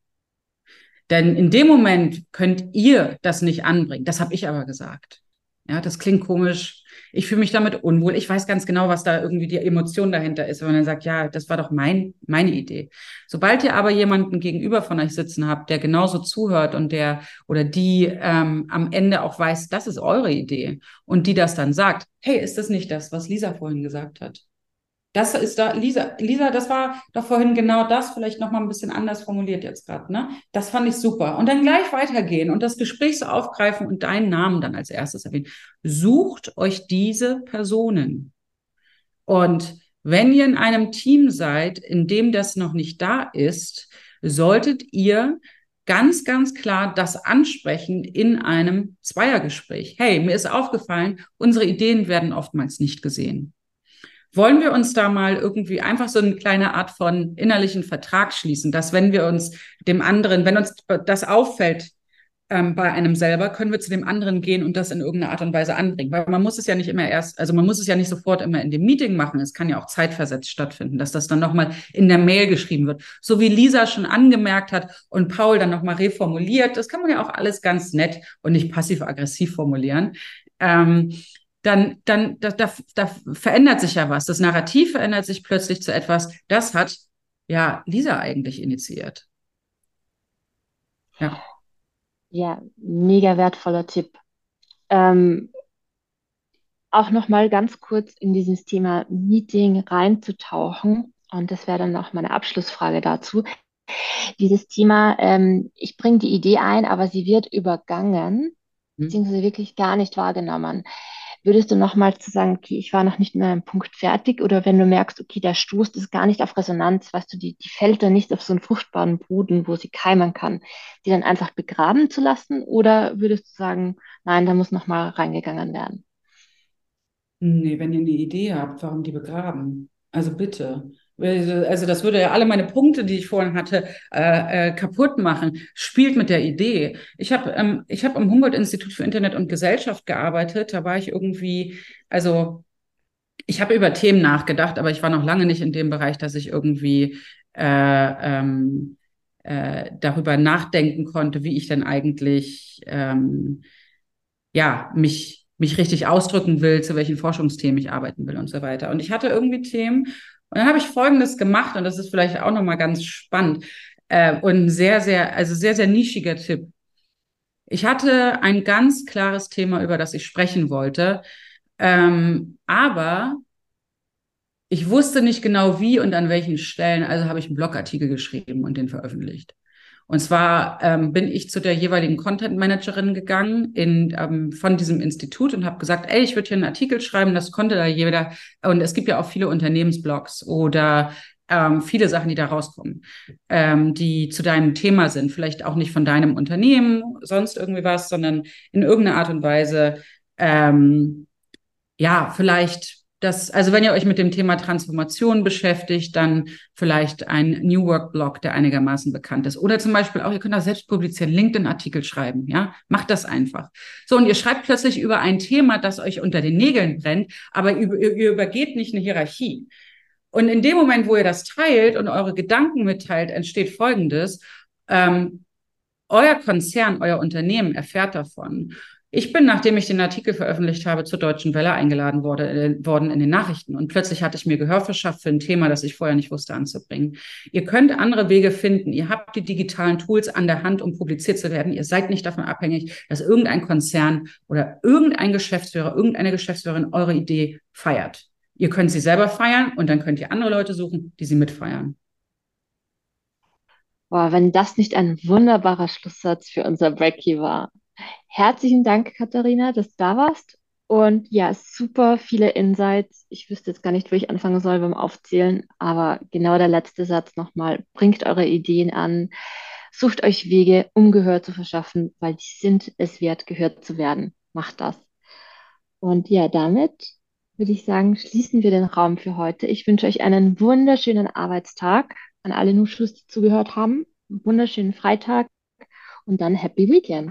Denn in dem Moment könnt ihr das nicht anbringen. Das habe ich aber gesagt. Ja, das klingt komisch. Ich fühle mich damit unwohl. Ich weiß ganz genau, was da irgendwie die Emotion dahinter ist, wenn man dann sagt, ja, das war doch mein, meine Idee. Sobald ihr aber jemanden gegenüber von euch sitzen habt, der genauso zuhört und der oder die ähm, am Ende auch weiß, das ist eure Idee und die das dann sagt, hey, ist das nicht das, was Lisa vorhin gesagt hat? Das ist da, Lisa, Lisa, das war doch vorhin genau das, vielleicht nochmal ein bisschen anders formuliert jetzt gerade, ne? Das fand ich super. Und dann gleich weitergehen und das Gespräch so aufgreifen und deinen Namen dann als erstes erwähnen. Sucht euch diese Personen. Und wenn ihr in einem Team seid, in dem das noch nicht da ist, solltet ihr ganz, ganz klar das ansprechen in einem Zweiergespräch. Hey, mir ist aufgefallen, unsere Ideen werden oftmals nicht gesehen. Wollen wir uns da mal irgendwie einfach so eine kleine Art von innerlichen Vertrag schließen, dass wenn wir uns dem anderen, wenn uns das auffällt ähm, bei einem selber, können wir zu dem anderen gehen und das in irgendeiner Art und Weise anbringen. Weil man muss es ja nicht immer erst, also man muss es ja nicht sofort immer in dem Meeting machen. Es kann ja auch zeitversetzt stattfinden, dass das dann nochmal in der Mail geschrieben wird. So wie Lisa schon angemerkt hat und Paul dann nochmal reformuliert. Das kann man ja auch alles ganz nett und nicht passiv-aggressiv formulieren. Ähm, dann, dann da, da, da verändert sich ja was. Das Narrativ verändert sich plötzlich zu etwas, das hat ja Lisa eigentlich initiiert. Ja. Ja, mega wertvoller Tipp. Ähm, auch noch mal ganz kurz in dieses Thema Meeting reinzutauchen. Und das wäre dann auch meine Abschlussfrage dazu. Dieses Thema, ähm, ich bringe die Idee ein, aber sie wird übergangen, hm. beziehungsweise wirklich gar nicht wahrgenommen würdest du nochmal zu sagen, okay, ich war noch nicht mehr im Punkt fertig oder wenn du merkst, okay, der stoßt ist gar nicht auf Resonanz, weißt du, die, die fällt dann nicht auf so einen fruchtbaren Boden, wo sie keimen kann, die dann einfach begraben zu lassen oder würdest du sagen, nein, da muss nochmal reingegangen werden? Nee, wenn ihr eine Idee habt, warum die begraben? Also bitte. Also das würde ja alle meine Punkte, die ich vorhin hatte, äh, äh, kaputt machen. Spielt mit der Idee. Ich habe ähm, ich am Humboldt-Institut für Internet und Gesellschaft gearbeitet. Da war ich irgendwie, also ich habe über Themen nachgedacht, aber ich war noch lange nicht in dem Bereich, dass ich irgendwie äh, ähm, äh, darüber nachdenken konnte, wie ich denn eigentlich ähm, ja mich mich richtig ausdrücken will, zu welchen Forschungsthemen ich arbeiten will und so weiter. Und ich hatte irgendwie Themen, und dann habe ich Folgendes gemacht, und das ist vielleicht auch nochmal ganz spannend äh, und sehr, sehr, also sehr, sehr nischiger Tipp. Ich hatte ein ganz klares Thema, über das ich sprechen wollte, ähm, aber ich wusste nicht genau wie und an welchen Stellen, also habe ich einen Blogartikel geschrieben und den veröffentlicht. Und zwar ähm, bin ich zu der jeweiligen Content Managerin gegangen in, ähm, von diesem Institut und habe gesagt, ey, ich würde hier einen Artikel schreiben, das konnte da jeder. Und es gibt ja auch viele Unternehmensblogs oder ähm, viele Sachen, die da rauskommen, ähm, die zu deinem Thema sind. Vielleicht auch nicht von deinem Unternehmen, sonst irgendwie was, sondern in irgendeiner Art und Weise, ähm, ja, vielleicht das, also wenn ihr euch mit dem Thema Transformation beschäftigt, dann vielleicht ein New Work Blog, der einigermaßen bekannt ist. Oder zum Beispiel auch, ihr könnt auch selbst publizieren, LinkedIn-Artikel schreiben, ja. Macht das einfach. So, und ihr schreibt plötzlich über ein Thema, das euch unter den Nägeln brennt, aber ihr, ihr übergeht nicht eine Hierarchie. Und in dem Moment, wo ihr das teilt und eure Gedanken mitteilt, entsteht Folgendes. Ähm, euer Konzern, euer Unternehmen erfährt davon. Ich bin, nachdem ich den Artikel veröffentlicht habe, zur Deutschen Welle eingeladen wurde, äh, worden in den Nachrichten. Und plötzlich hatte ich mir Gehör verschafft für ein Thema, das ich vorher nicht wusste anzubringen. Ihr könnt andere Wege finden. Ihr habt die digitalen Tools an der Hand, um publiziert zu werden. Ihr seid nicht davon abhängig, dass irgendein Konzern oder irgendein Geschäftsführer, irgendeine Geschäftsführerin eure Idee feiert. Ihr könnt sie selber feiern und dann könnt ihr andere Leute suchen, die sie mitfeiern. Boah, wenn das nicht ein wunderbarer Schlusssatz für unser Breaky war. Herzlichen Dank, Katharina, dass du da warst. Und ja, super viele Insights. Ich wüsste jetzt gar nicht, wo ich anfangen soll beim Aufzählen, aber genau der letzte Satz nochmal. Bringt eure Ideen an, sucht euch Wege, um Gehör zu verschaffen, weil die sind es wert, gehört zu werden. Macht das. Und ja, damit würde ich sagen, schließen wir den Raum für heute. Ich wünsche euch einen wunderschönen Arbeitstag an alle Nuschus, die zugehört haben. Einen wunderschönen Freitag und dann Happy Weekend.